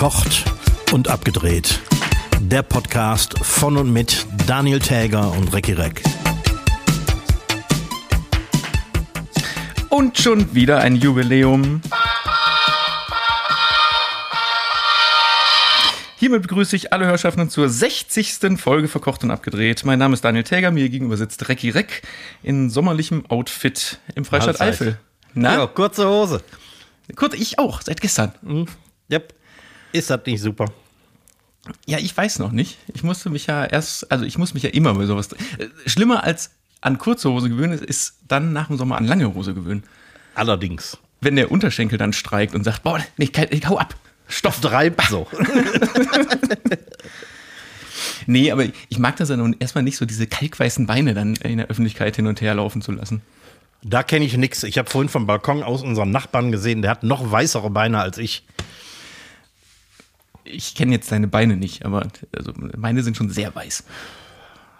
Verkocht und abgedreht. Der Podcast von und mit Daniel Täger und Recki Reck. Und schon wieder ein Jubiläum. Hiermit begrüße ich alle Hörschaffenden zur 60. Folge Verkocht und Abgedreht. Mein Name ist Daniel Täger, mir gegenüber sitzt Recki Reck in sommerlichem Outfit im Freistaat Mahlzeit. Eifel. Na? Ja, kurze Hose. Kurz, ich auch, seit gestern. Yep. Ist das nicht super? Ja, ich weiß noch nicht. Ich musste mich ja erst, also ich muss mich ja immer bei sowas. äh, Schlimmer als an kurze Hose gewöhnen ist, ist dann nach dem Sommer an lange Hose gewöhnen. Allerdings. Wenn der Unterschenkel dann streikt und sagt, boah, kein- ich hau ab. Stoff. Treibt so. Nee, aber ich mag das ja nun erstmal nicht so, diese kalkweißen Beine dann in der Öffentlichkeit hin und her laufen zu lassen. da kenne ich nix. Ich habe vorhin vom Balkon aus unseren Nachbarn gesehen, der hat noch weißere Beine als ich. Ich kenne jetzt deine Beine nicht, aber also meine sind schon sehr weiß.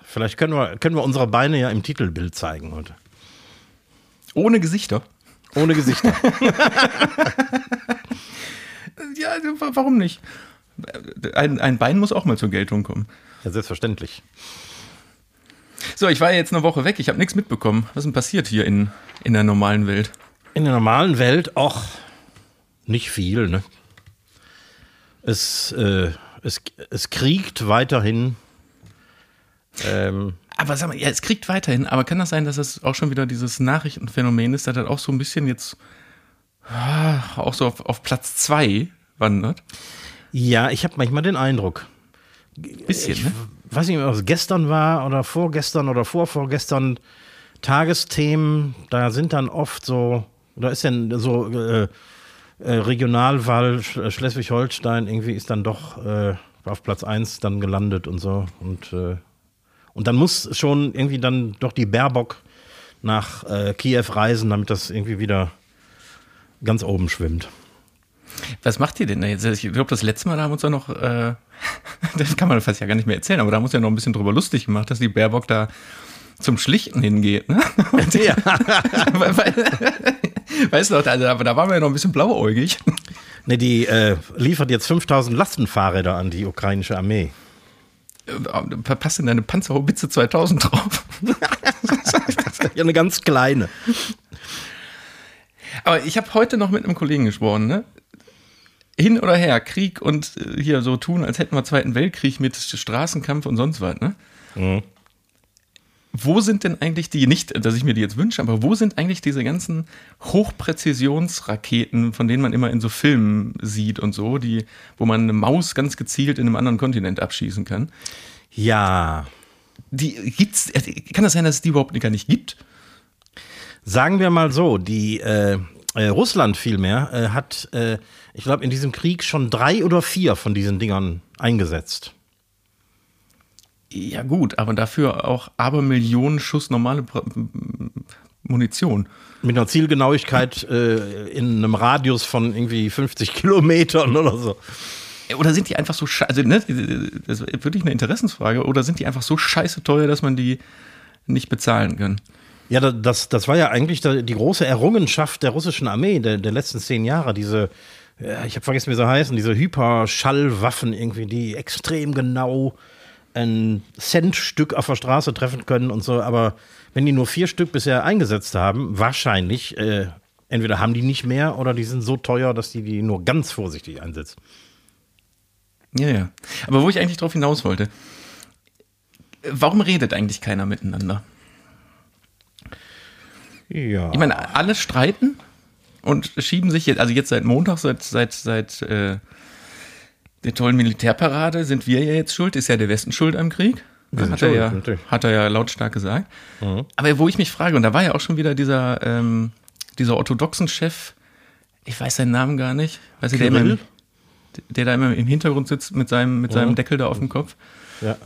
Vielleicht können wir, können wir unsere Beine ja im Titelbild zeigen heute. Ohne Gesichter. Ohne Gesichter. Ja, wa- warum nicht? Ein, ein Bein muss auch mal zur Geltung kommen. ja, selbstverständlich. So, ich war ja jetzt eine Woche weg, ich habe nichts mitbekommen. Was ist denn passiert hier in, in der normalen Welt? In der normalen Welt auch nicht viel. Ne? Es, äh, es, es kriegt weiterhin. Ähm, Aber sag mal, ja, es kriegt weiterhin, aber kann das sein, dass es auch schon wieder dieses Nachrichtenphänomen ist, das auch so ein bisschen jetzt ah, auch so auf, auf Platz zwei wandert? ja, ich habe manchmal den Eindruck. Bisschen, Ich ne? weiß nicht, ob es gestern war oder vorgestern oder vorvorgestern. Tagesthemen, da sind dann oft so, da ist dann so äh, äh, Regionalwahl Sch Schleswig-Holstein irgendwie ist dann doch äh, auf Platz 1 dann gelandet und so. Und, äh, und dann muss schon irgendwie dann doch die Baerbock nach äh, Kiew reisen, damit das irgendwie wieder ganz oben schwimmt. Was macht ihr denn da jetzt? Ich glaube, das letzte Mal da haben wir uns ja noch, äh, das kann man fast ja gar nicht mehr erzählen, aber da haben wir uns ja noch ein bisschen drüber lustig gemacht, dass die Baerbock da zum Schlichten hingeht. Ne? Und Ja. weil, weißt du noch, aber da waren wir ja noch ein bisschen blauäugig. Ne, die äh, liefert jetzt 5000 Lastenfahrräder an die ukrainische Armee. Verpasst in deine Panzerhaubitze 2000 drauf. Ja, eine ganz kleine. Aber ich habe heute noch mit einem Kollegen gesprochen, ne? Hin oder her, Krieg und äh, hier so tun, als hätten wir Zweiten Weltkrieg mit Straßenkampf und sonst was, ne? Wo sind denn eigentlich die, nicht, dass ich mir die jetzt wünsche, aber wo sind eigentlich diese ganzen Hochpräzisionsraketen, von denen man immer in so Filmen sieht und so, die, wo man eine Maus ganz gezielt in einem anderen Kontinent abschießen kann? Ja, Die gibt's, äh, kann das sein, dass es die überhaupt gar nicht gibt? sagen wir mal so, die äh, äh, Russland vielmehr äh, hat, äh, ich glaube, in diesem Krieg schon drei oder vier von diesen Dingern eingesetzt. Ja, gut, aber dafür auch aber Millionen Schuss normale Pra- Munition. Mit einer Zielgenauigkeit äh, in einem Radius von irgendwie 50 Kilometern oder so. Oder sind die einfach so scheiße, also, ne, das ist wirklich eine Interessensfrage, oder sind die einfach so scheiße teuer, dass man die nicht bezahlen kann? Ja, da- das, das war ja eigentlich die große Errungenschaft der russischen Armee der, der letzten zehn Jahre. Diese, ich habe vergessen, wie sie heißen, diese Hyperschallwaffen irgendwie, die extrem genau ein Centstück auf der Straße treffen können und so. Aber wenn die nur vier Stück bisher eingesetzt haben, wahrscheinlich, äh, entweder haben die nicht mehr oder die sind so teuer, dass die die nur ganz vorsichtig einsetzen. Ja, ja. Aber wo ich eigentlich drauf hinaus wollte, warum redet eigentlich keiner miteinander? Ja. Ich meine, alle streiten und schieben sich jetzt, also jetzt seit Montag, seit, seit, seit äh, der tollen Militärparade sind wir ja jetzt schuld, ist ja der Westen schuld am Krieg. hat, er ja, hat er ja lautstark gesagt. Aber wo ich mich frage, und da war ja auch schon wieder dieser, ähm, dieser orthodoxen Chef, ich weiß seinen Namen gar nicht, weiß der, immer, der da immer im Hintergrund sitzt mit seinem, mit seinem Deckel da auf dem Kopf. ja.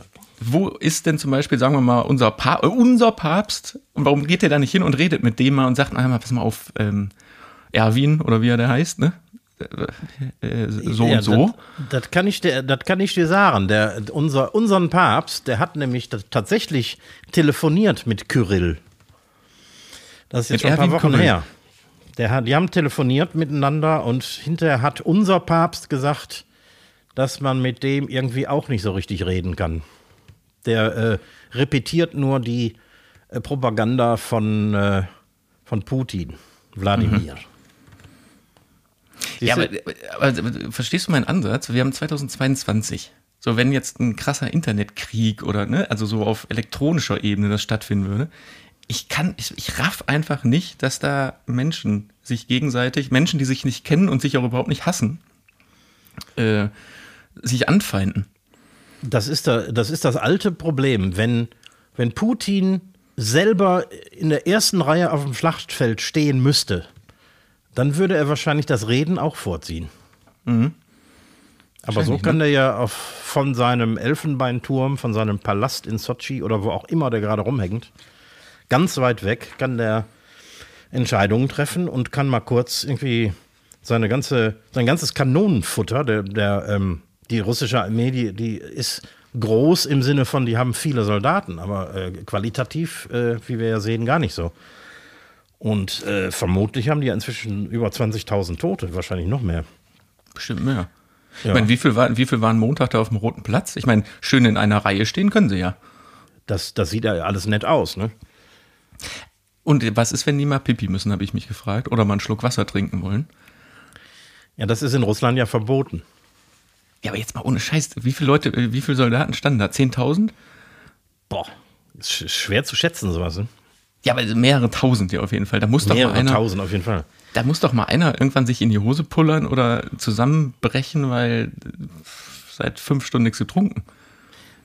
Wo ist denn zum Beispiel, sagen wir mal, unser, pa unser Papst? Und warum geht der da nicht hin und redet mit dem mal und sagt, na, mal, pass mal auf, ähm, Erwin oder wie er da heißt, ne? Äh, äh, so Ja, und so. Das, das, kann ich dir, das kann ich dir sagen. Der, unser, unseren Papst, der hat nämlich tatsächlich telefoniert mit Kyrill. Das ist jetzt Mit schon ein paar Erwin Wochen Kyrill. her. Der hat, die haben telefoniert miteinander und hinterher hat unser Papst gesagt, dass man mit dem irgendwie auch nicht so richtig reden kann. Der äh, repetiert nur die äh, Propaganda von, äh, von Putin, Wladimir. Ja, Siehst aber, du? aber verstehst du meinen Ansatz? Wir haben 2022. So, wenn jetzt ein krasser Internetkrieg oder, ne, also so auf elektronischer Ebene das stattfinden würde, ich kann, ich, ich raff einfach nicht, dass da Menschen sich gegenseitig, Menschen, die sich nicht kennen und sich auch überhaupt nicht hassen, äh, sich anfeinden. Das ist, da, das ist das alte Problem. Wenn, wenn Putin selber in der ersten Reihe auf dem Schlachtfeld stehen müsste, dann würde er wahrscheinlich das Reden auch vorziehen. Aber so kann er ja auf, von seinem Elfenbeinturm, von seinem Palast in Sochi oder wo auch immer der gerade rumhängt, ganz weit weg, kann der Entscheidungen treffen und kann mal kurz irgendwie seine ganze, sein ganzes Kanonenfutter, der, der, ähm, die russische Armee, die, die ist groß im Sinne von, die haben viele Soldaten, aber äh, qualitativ, äh, wie wir ja sehen, gar nicht so. Und äh, vermutlich haben die ja inzwischen über 20.000 Tote, wahrscheinlich noch mehr. Bestimmt mehr. Ja. Ich meine, wie viel, war, wie viel waren Montag da auf dem Roten Platz? Ich meine, schön in einer Reihe stehen können sie ja. Das, das sieht ja alles nett aus, ne? Und was ist, wenn die mal Pipi müssen, habe ich mich gefragt. Oder mal einen Schluck Wasser trinken wollen. Ja, das ist in Russland ja verboten. Ja, aber jetzt mal ohne Scheiß. Wie viele Leute, wie viele Soldaten standen da? 10.000? Boah, ist sch- schwer zu schätzen, sowas. Ne? Ja, aber mehrere tausend ja auf jeden Fall. Da muss doch mal Mehrere einer, tausend auf jeden Fall. da muss doch mal einer irgendwann sich in die Hose pullern oder zusammenbrechen, weil seit fünf Stunden nichts getrunken.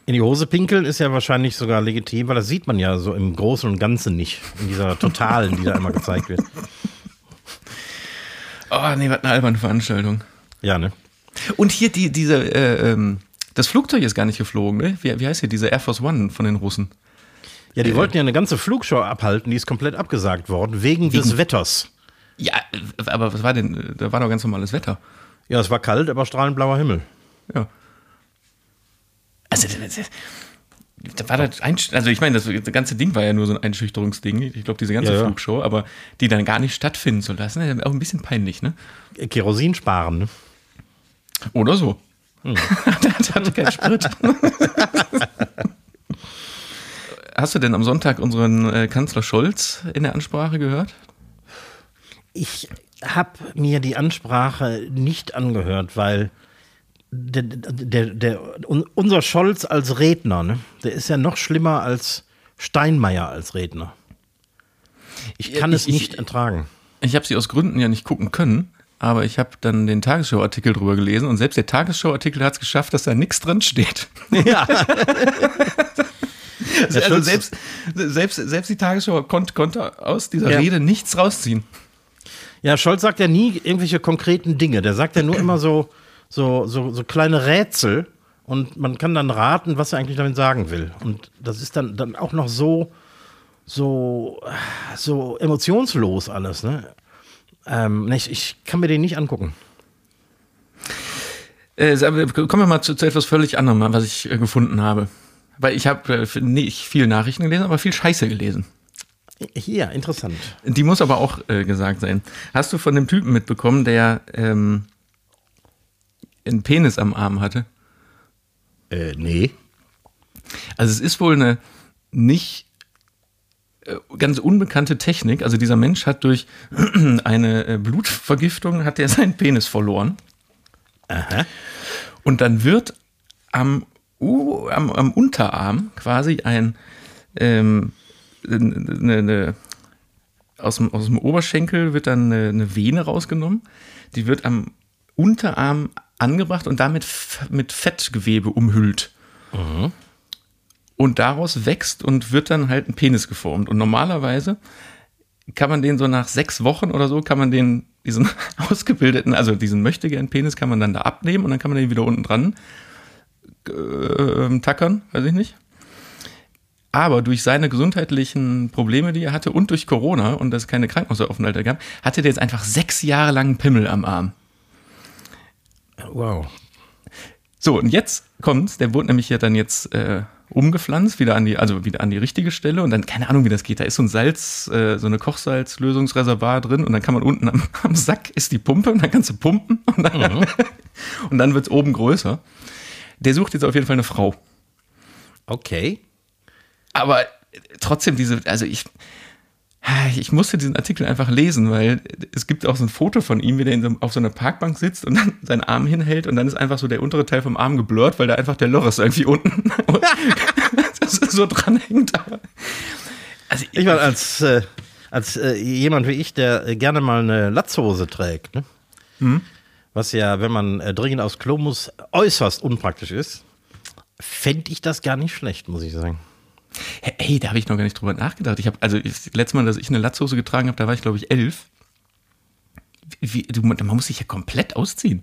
In die Hose pinkeln ist ja wahrscheinlich sogar legitim, weil das sieht man ja so im Großen und Ganzen nicht. In dieser Totalen, die da immer gezeigt wird. Oh, nee, was eine alberne Veranstaltung. Ja, ne? Und hier die, diese, äh, ähm, das Flugzeug ist gar nicht geflogen, ne? Wie, wie heißt hier diese Air Force One von den Russen? Ja, die wollten ja eine ganze Flugshow abhalten, die ist komplett abgesagt worden, wegen, des Wetters. Ja, äh, aber was war denn? Da war doch ganz normales Wetter. Ja, es war kalt, aber strahlend blauer Himmel. Ja. Also, da war das also ich meine, das, ganze Ding war ja nur so ein Einschüchterungsding. Ich glaube, diese ganze Ja, ja. Flugshow, aber die dann gar nicht stattfinden zu lassen, ist auch ein bisschen peinlich, ne? Kerosin sparen, ne? Oder so. das hatte keinen Sprit. Hast du denn am Sonntag unseren äh, Kanzler Scholz in der Ansprache gehört? Ich habe mir die Ansprache nicht angehört, weil der, der, der, un- unser Scholz als Redner, ne, der ist ja noch schlimmer als Steinmeier als Redner. Ich kann Ja, es ich- nicht ich- ertragen. Ich habe sie aus Gründen ja nicht gucken können, aber ich habe dann den Tagesschau-Artikel drüber gelesen und selbst der Tagesschau-Artikel hat es geschafft, dass da nichts drin steht. Ja. Also, Schulz- selbst, selbst, selbst die Tagesschau konnte, konnte aus dieser Ja. Rede nichts rausziehen. ja, Scholz sagt ja nie irgendwelche konkreten Dinge. Der sagt ja nur immer so, so, so, so kleine Rätsel und man kann dann raten, was er eigentlich damit sagen will. Und das ist dann, dann auch noch so, so, so emotionslos alles. Ne? Ähm, ne, ich, ich kann mir den nicht angucken. Äh, kommen wir mal zu, zu etwas völlig anderem, was ich äh, gefunden habe. Weil ich habe äh, nicht viel Nachrichten gelesen, aber viel Scheiße gelesen. Hier, interessant. Die muss aber auch äh, gesagt sein. Hast du von dem Typen mitbekommen, der ähm, einen Penis am Arm hatte? Äh, nee. Also es ist wohl eine nicht äh, ganz unbekannte Technik. Also dieser Mensch hat durch eine äh, Blutvergiftung hat er seinen Penis verloren. Aha. Und dann wird am, U- am, am Unterarm quasi ein ähm, eine, eine, aus, dem, aus dem Oberschenkel wird dann eine, eine Vene rausgenommen. Die wird am Unterarm angebracht und damit mit Fettgewebe umhüllt. Und daraus wächst und wird dann halt ein Penis geformt. Und normalerweise kann man den so nach sechs Wochen oder so, kann man den, diesen ausgebildeten, also diesen möchtegern Penis kann man dann da abnehmen und dann kann man den wieder unten dran äh, tackern, weiß ich nicht. Aber durch seine gesundheitlichen Probleme, die er hatte und durch Corona und dass es keine Krankenhausaufenthalte gab, hatte der jetzt einfach sechs Jahre lang einen Pimmel am Arm. Wow. So, und jetzt kommt's, der wurde nämlich ja dann jetzt äh, umgepflanzt, wieder an die, also wieder an die richtige Stelle und dann, keine Ahnung, wie das geht. Da ist so ein Salz, äh, so eine Kochsalzlösungsreservoir drin und dann kann man unten am, am Sack ist die Pumpe und dann kannst du pumpen und dann, mhm. und dann wird es oben größer. Der sucht jetzt auf jeden Fall eine Frau. Okay. Aber trotzdem diese, also ich, ich musste diesen Artikel einfach lesen, weil es gibt auch so ein Foto von ihm, wie der so, auf so einer Parkbank sitzt und dann seinen Arm hinhält und dann ist einfach so der untere Teil vom Arm geblurrt, weil da einfach der Loris irgendwie unten so dranhängt. Also ich, ich meine, als, äh, als äh, jemand wie ich, der äh, gerne mal eine Latzhose trägt, ne? Hm? Was ja, wenn man äh, dringend aufs Klo muss, äußerst unpraktisch ist, fände ich das gar nicht schlecht, muss ich sagen. Hey, da habe ich noch gar nicht drüber nachgedacht. Ich habe, also das letzte Mal, dass ich eine Latzhose getragen habe, da war ich, glaube ich, elf. Wie, du, man muss sich ja komplett ausziehen.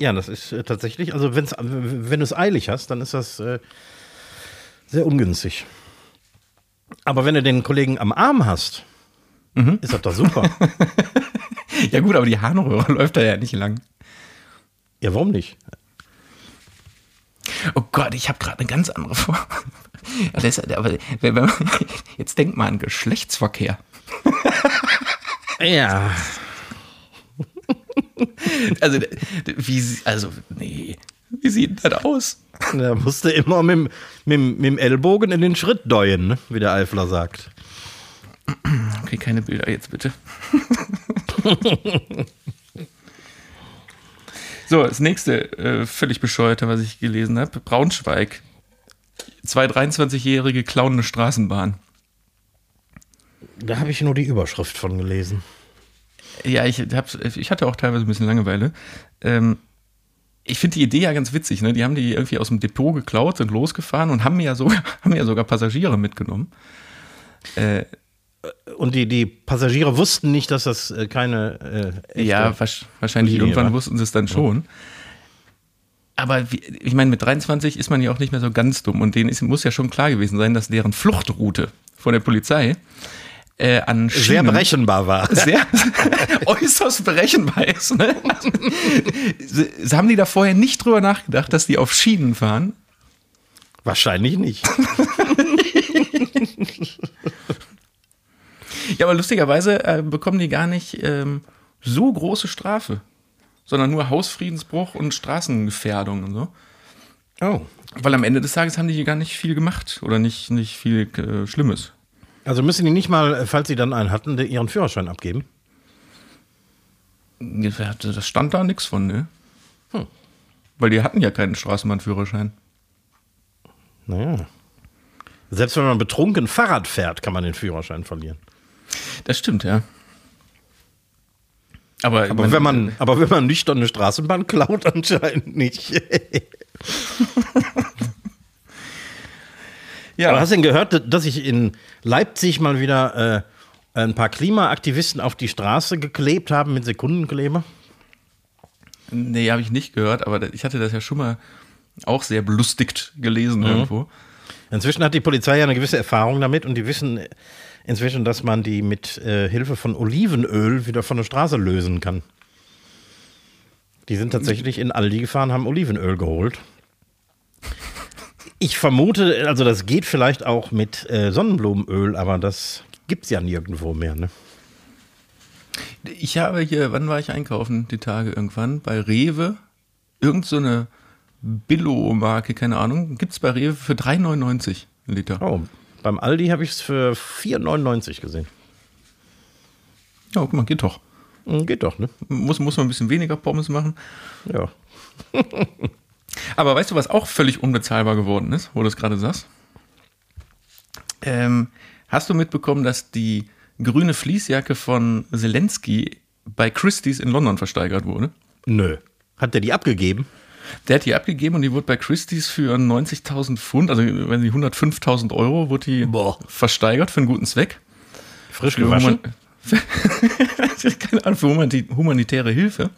Ja, das ist äh, tatsächlich, also wenn's, wenn du es eilig hast, dann ist das äh, sehr ungünstig. Aber wenn du den Kollegen am Arm hast, mhm. ist das doch super. ja gut, aber die Harnröhre läuft da ja nicht lang. Ja, warum nicht? Oh Gott, ich habe gerade eine ganz andere Form. Aber, jetzt denkt mal an Geschlechtsverkehr. Ja. Also, wie, also, nee. Wie sieht das aus? Da musste immer mit, mit, mit dem Ellbogen in den Schritt deuen, ne? wie der Eifler sagt. Okay, keine Bilder jetzt bitte. So, das nächste äh, völlig bescheuerte, was ich gelesen habe: Braunschweig zwei 23-Jährige klauen eine Straßenbahn. Da habe ich nur die Überschrift von gelesen. Ja, ich, hab's, ich hatte auch teilweise ein bisschen Langeweile. Ähm, ich finde die Idee ja ganz witzig. Ne? Die haben die irgendwie aus dem Depot geklaut, sind losgefahren und haben ja sogar, haben ja sogar Passagiere mitgenommen. Äh, und die, die Passagiere wussten nicht, dass das äh, keine. Äh, ja, wahrscheinlich Linie irgendwann war. wussten sie es dann schon. Aber ich meine, mit 23 ist man ja auch nicht mehr so ganz dumm und denen ist, muss ja schon klar gewesen sein, dass deren Fluchtroute vor der Polizei äh, an Schienen sehr berechenbar war. Sehr äußerst berechenbar ist. Ne? Also, haben die da vorher nicht drüber nachgedacht, dass die auf Schienen fahren? Wahrscheinlich nicht. Ja, aber lustigerweise äh, bekommen die gar nicht ähm, so große Strafe sondern nur Hausfriedensbruch und Straßengefährdung und so. Oh. Weil am Ende des Tages haben die gar nicht viel gemacht oder nicht, nicht viel äh, Schlimmes. Also müssen die nicht mal, äh, falls sie dann einen hatten, ihren Führerschein abgeben? Das stand da nichts von, ne? Hm. Weil die hatten ja keinen Straßenbahnführerschein. Naja. Selbst wenn man betrunken Fahrrad fährt, kann man den Führerschein verlieren. Das stimmt, ja. Aber, aber, meine, wenn man, aber wenn man nüchtern eine Straßenbahn klaut, anscheinend nicht. ja. Aber hast du denn gehört, dass ich in Leipzig mal wieder äh, ein paar Klimaaktivisten auf die Straße geklebt haben mit Sekundenkleber? Nee, habe ich nicht gehört, aber ich hatte das ja schon mal auch sehr belustigt gelesen mhm. irgendwo. Inzwischen hat die Polizei ja eine gewisse Erfahrung damit und die wissen inzwischen, dass man die mit äh, Hilfe von Olivenöl wieder von der Straße lösen kann. Die sind tatsächlich in Aldi gefahren, haben Olivenöl geholt. Ich vermute, also das geht vielleicht auch mit äh, Sonnenblumenöl, aber das gibt es ja nirgendwo mehr. Ne? Ich habe hier, wann war ich einkaufen? Die Tage irgendwann bei Rewe. Irgend so eine Billo-Marke, keine Ahnung. Gibt es bei Rewe für 3,99 Liter. Oh, beim Aldi habe ich es für 4,99 gesehen. Ja, guck mal, geht doch. Hm, geht doch, ne? Muss, muss man ein bisschen weniger Pommes machen. Ja. Aber weißt du, was auch völlig unbezahlbar geworden ist, wo du es gerade sagst? Ähm, hast du mitbekommen, dass die grüne Fließjacke von Zelensky bei Christie's in London versteigert wurde? Nö. Hat der die abgegeben? Der hat die abgegeben und die wurde bei Christie's für 90.000 Pfund, also wenn sie 105.000 Euro, wurde die Boah. versteigert für einen guten Zweck. Frisch gewaschen? Keine Ahnung, für humanitäre Hilfe.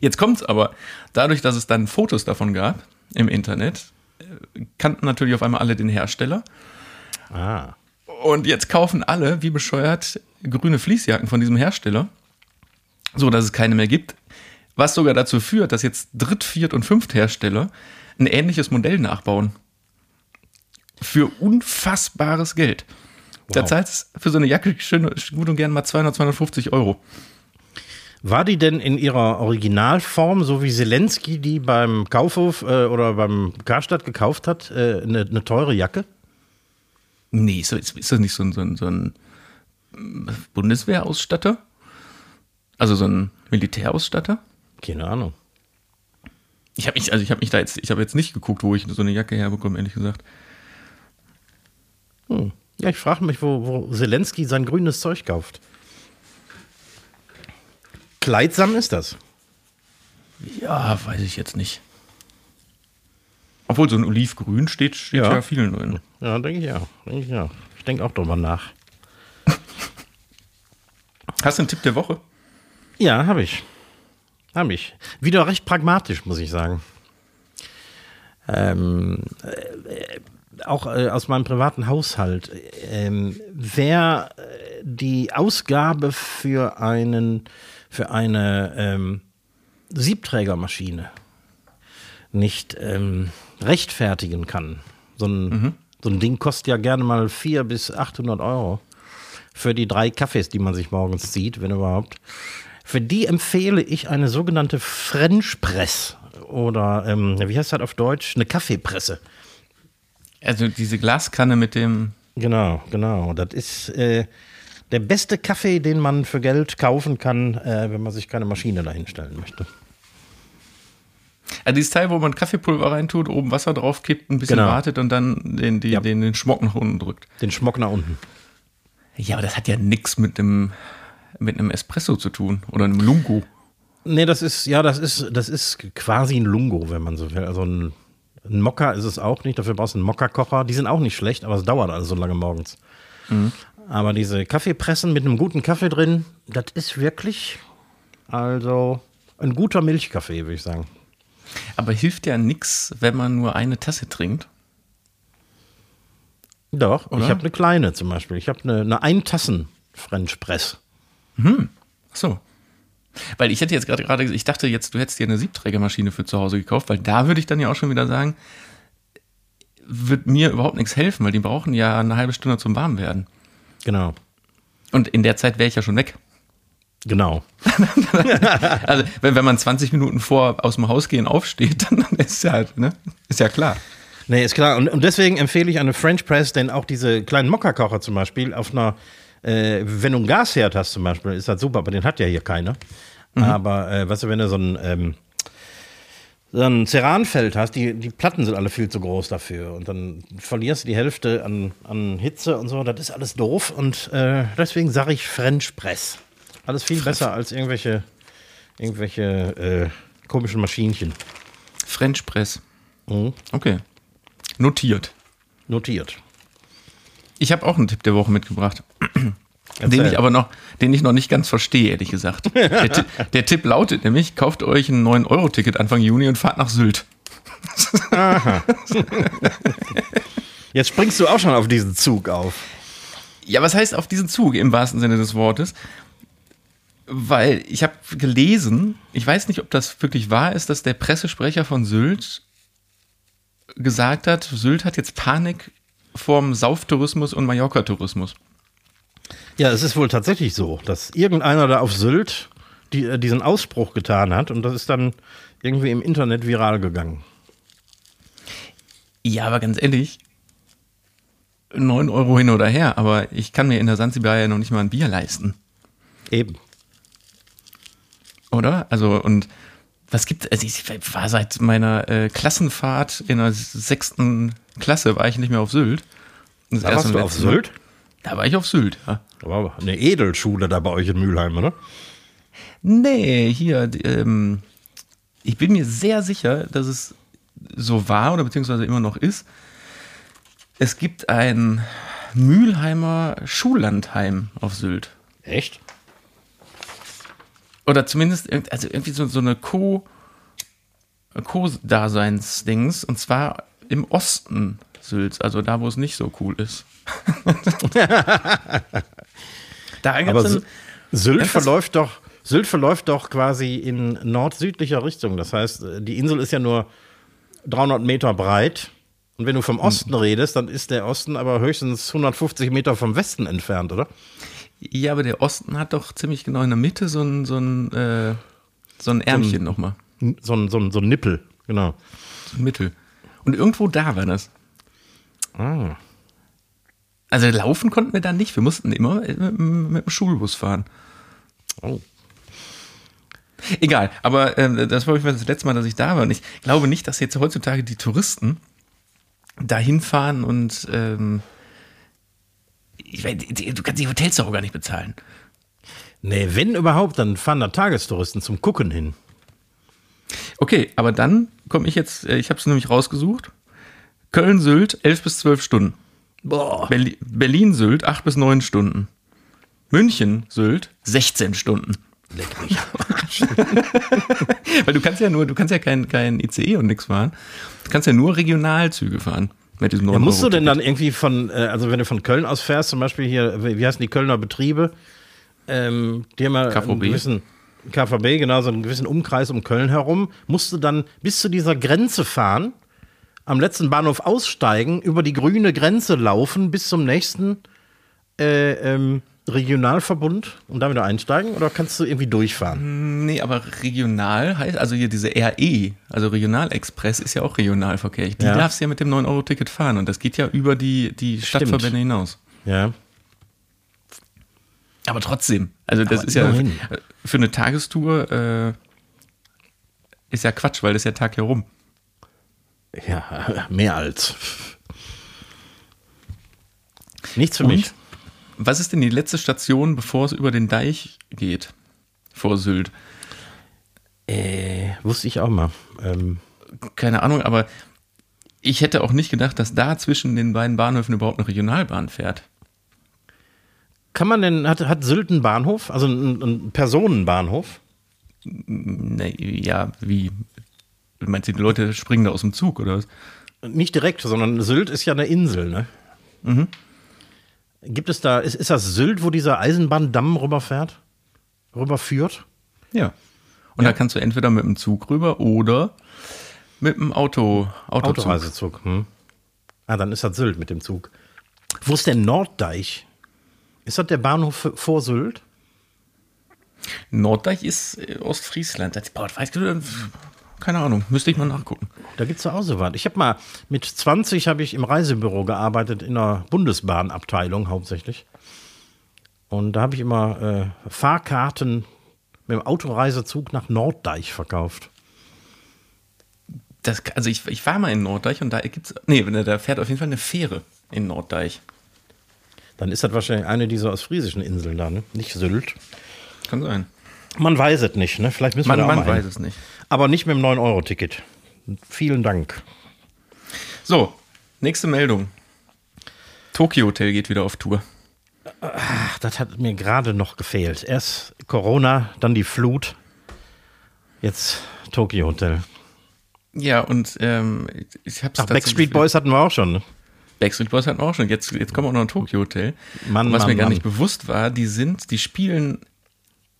Jetzt kommt es aber, dadurch, dass es dann Fotos davon gab im Internet, kannten natürlich auf einmal alle den Hersteller. Ah. Und jetzt kaufen alle, wie bescheuert, grüne Fließjacken von diesem Hersteller, so dass es keine mehr gibt. Was sogar dazu führt, dass jetzt Dritt-, Viert- und Fünfthersteller ein ähnliches Modell nachbauen. Für unfassbares Geld. Da Wow. zahlst du für so eine Jacke schön, gut und gern mal 200, 250 Euro. War die denn in ihrer Originalform, so wie Zelensky die beim Kaufhof äh, oder beim Karstadt gekauft hat, äh, eine, eine teure Jacke? Nee, ist, das- ist das nicht so ein, so ein, so ein mm, Bundeswehrausstatter? Also so ein Militärausstatter? Keine Ahnung. Ich habe mich, also ich habe mich da jetzt, ich habe jetzt nicht geguckt, wo ich so eine Jacke herbekomme, ehrlich gesagt. Hm. Ja, ich frage mich, wo, wo Zelensky sein grünes Zeug kauft. Kleidsam ist das. Ja, weiß ich jetzt nicht. Obwohl so ein Olivgrün steht, steht ja, Ja. vielen drin. Ja, denke ich auch. Denke ich auch. Ich denke auch drüber nach. Hast du einen Tipp der Woche? Ja, habe ich. Habe ich. Wieder recht pragmatisch, muss ich sagen. Ähm, äh, auch äh, aus meinem privaten Haushalt. Ähm, wer äh, die Ausgabe für einen für eine ähm, Siebträgermaschine nicht ähm, rechtfertigen kann. So ein, so ein Ding kostet ja gerne mal 400 bis 800 Euro für die drei Kaffees, die man sich morgens zieht, wenn überhaupt. Für die empfehle ich eine sogenannte French Press oder ähm, wie heißt das auf Deutsch? Eine Kaffeepresse. Also diese Glaskanne mit dem. Genau, genau. Das ist äh, der beste Kaffee, den man für Geld kaufen kann, äh, wenn man sich keine Maschine dahinstellen möchte. Also dieses Teil, wo man Kaffeepulver reintut, oben Wasser drauf kippt, ein bisschen Genau. wartet und dann den, die, Ja. den, den Schmock nach unten drückt. Den Schmock nach unten. Ja, aber das hat ja nichts mit einem mit einem Espresso zu tun oder einem Lungo. Nee, das ist, ja, das ist, das ist quasi ein Lungo, wenn man so will. Also ein, ein Mokka ist es auch nicht, dafür brauchst du einen Mokka-Kocher. Die sind auch nicht schlecht, aber es dauert also so lange morgens. Aber diese Kaffeepressen mit einem guten Kaffee drin, das ist wirklich, also ein guter Milchkaffee, würde ich sagen. Aber hilft ja nichts, wenn man nur eine Tasse trinkt. Doch, Oder? ich habe eine kleine zum Beispiel. Ich habe eine, eine Eintassen-French Press. Ach so. Weil ich hätte jetzt gerade gerade, ich dachte jetzt, du hättest dir eine Siebträgermaschine für zu Hause gekauft, weil da würde ich dann ja auch schon wieder sagen, wird mir überhaupt nichts helfen, weil die brauchen ja eine halbe Stunde zum Warmwerden. Genau, Und in der Zeit wäre ich ja schon weg. genau. Also, wenn, wenn man 20 Minuten vor aus dem Haus gehen aufsteht, dann ist ja, ne? Ist ja klar. Nee, ist klar. Und, und deswegen empfehle ich eine French Press, denn auch diese kleinen Mokka-Kocher zum Beispiel auf einer, äh, wenn du einen Gasherd hast zum Beispiel, ist das super, aber den hat ja hier keiner. Aber, äh, weißt du, wenn du so ein, ähm, so ein Ceranfeld hast, die, die Platten sind alle viel zu groß dafür und dann verlierst du die Hälfte an, an Hitze und so, das ist alles doof und äh, deswegen sage ich French Press. Alles viel besser als irgendwelche, irgendwelche äh, komischen Maschinchen. French Press. Mhm. Okay. Notiert. Notiert. Ich habe auch einen Tipp der Woche mitgebracht. Den ich aber noch, den ich noch nicht ganz verstehe, ehrlich gesagt. Der, Tipp, der Tipp lautet nämlich, kauft euch ein 9-Euro-Ticket Anfang Juni und fahrt nach Sylt. Jetzt springst du auch schon auf diesen Zug auf. Ja, was heißt auf diesen Zug im wahrsten Sinne des Wortes? Weil ich habe gelesen, ich weiß nicht, ob das wirklich wahr ist, dass der Pressesprecher von Sylt gesagt hat, Sylt hat jetzt Panik vorm Sauftourismus und Mallorca-Tourismus. Ja, es ist wohl tatsächlich so, dass irgendeiner da auf Sylt die, äh, diesen Ausspruch getan hat und das ist dann irgendwie im Internet viral gegangen. Ja, aber ganz ehrlich, 9 Euro hin oder her, aber ich kann mir in der Sansibar ja noch nicht mal ein Bier leisten, Eben. oder? Also, und was gibt also ich war seit meiner äh, Klassenfahrt in der sechsten Klasse, war ich nicht mehr auf Sylt. Das Da warst du auf Mal. Sylt? Da war ich auf Sylt, ja. Da war eine Edelschule da bei euch in Mülheim, oder? Nee, hier, ähm, ich bin mir sehr sicher, dass es so war oder beziehungsweise immer noch ist. Es gibt ein Mülheimer Schullandheim auf Sylt. Echt? Oder zumindest also irgendwie so, so eine Co- Co-Daseins-Dings. und zwar im Osten Sylts, also da, wo es nicht so cool ist. da Aber Sy- dann, Sylt verläuft doch, Sylt verläuft doch quasi in nord-südlicher Richtung. Das heißt, die Insel ist ja nur 300 Meter breit Und wenn du vom Osten redest, dann ist der Osten aber höchstens 150 Meter vom Westen entfernt, oder? Ja, aber der Osten hat doch ziemlich genau in der Mitte so ein, so ein, äh, so ein Ärmchen nochmal. So ein, so ein, so ein Nippel, genau. So ein Mittel. Und irgendwo da war das. Ah. Also laufen konnten wir da nicht. Wir mussten immer mit, mit dem Schulbus fahren. Oh. Egal, aber äh, das war das letzte Mal, dass ich da war. Und ich glaube nicht, dass jetzt heutzutage die Touristen dahin fahren und ähm, ich die- du kannst die Hotels doch auch gar nicht bezahlen. Nee, wenn überhaupt, dann fahren da Tagestouristen zum Gucken hin. Okay, aber dann komme ich jetzt, äh, ich habe es nämlich rausgesucht. Köln-Sylt 11 bis 12 Stunden. Boah. Berlin-Sylt 8 bis 9 Stunden. München-Sylt 16 Stunden. Leck mich. Weil du kannst ja nur, du kannst ja kein, kein ICE und nichts fahren. Du kannst ja nur Regionalzüge fahren. Mit diesem Ja, musst du denn 9-Euro-Ticket. dann irgendwie von, äh, also wenn du von Köln aus fährst, zum Beispiel hier, wie wie heißen die Kölner Betriebe? Ähm, die haben ja KVB. einen gewissen KVB, genau, so einen gewissen Umkreis um Köln herum, musst du dann bis zu dieser Grenze fahren, am letzten Bahnhof aussteigen, über die grüne Grenze laufen bis zum nächsten äh, ähm, Regionalverbund und da wieder einsteigen oder kannst du irgendwie durchfahren? Nee, aber regional heißt, also hier diese RE, also Regionalexpress ist ja auch Regionalverkehr. Die Ja. darfst du ja mit dem 9-Euro-Ticket fahren und das geht ja über die, die Stadtverbände hinaus. Ja. Aber trotzdem, also das Aber ist ja immerhin. für eine Tagestour äh, ist ja Quatsch, weil das ist ja Tag herum. Ja, mehr als. Nichts für Und mich. Was ist denn die letzte Station, bevor es über den Deich geht? Vor Sylt. Äh, wusste ich auch mal. Ähm, Keine Ahnung, aber ich hätte auch nicht gedacht, dass da zwischen den beiden Bahnhöfen überhaupt eine Regionalbahn fährt. kann man denn, hat, hat Sylt einen Bahnhof? Also einen, einen Personenbahnhof? Nee, ja, wie? Meinst du, die Leute springen da aus dem Zug oder was? Nicht direkt, sondern Sylt ist ja eine Insel, ne? Gibt es da, ist, ist das Sylt, wo dieser Eisenbahndamm rüberfährt? Rüberführt? Ja. Und da kannst du entweder mit dem Zug rüber oder mit dem Auto, Autozug. Autoreisezug. Hm. Ah, dann ist das Sylt mit dem Zug. Wo ist der Norddeich? Ist das der Bahnhof vor Sylt? Norddeich ist äh, Ostfriesland. Das, boah, weißt du, keine Ahnung, müsste ich mal nachgucken. Da gibt es ja auch so was. Ich habe mal mit 20 habe ich im Reisebüro gearbeitet, in der Bundesbahnabteilung hauptsächlich. Und da habe ich immer äh, Fahrkarten mit dem Autoreisezug nach Norddeich verkauft. Das, also ich, ich war mal in Norddeich und da gibt's, nee, da fährt auf jeden Fall eine Fähre in Norddeich. Dann ist das wahrscheinlich eine dieser ostfriesischen Inseln da, ne? Nicht Sylt. Kann sein. Man weiß es nicht, ne? Vielleicht müssen Man, wir da auch man weiß hin. es nicht. Aber nicht mit dem 9-Euro-Ticket. Vielen Dank. So, nächste Meldung. Tokyo Hotel geht wieder auf Tour. Ach, das hat mir gerade noch gefehlt. Erst Corona, dann die Flut. Jetzt Tokyo Hotel. Ja, und ähm, ich hab's Ach, Backstreet Boys hatten wir auch schon. Backstreet Boys hatten wir auch schon. Jetzt, jetzt kommen auch noch ein Tokyo Hotel. Mann, Und was Mann, mir gar Mann. nicht bewusst war, die sind, die spielen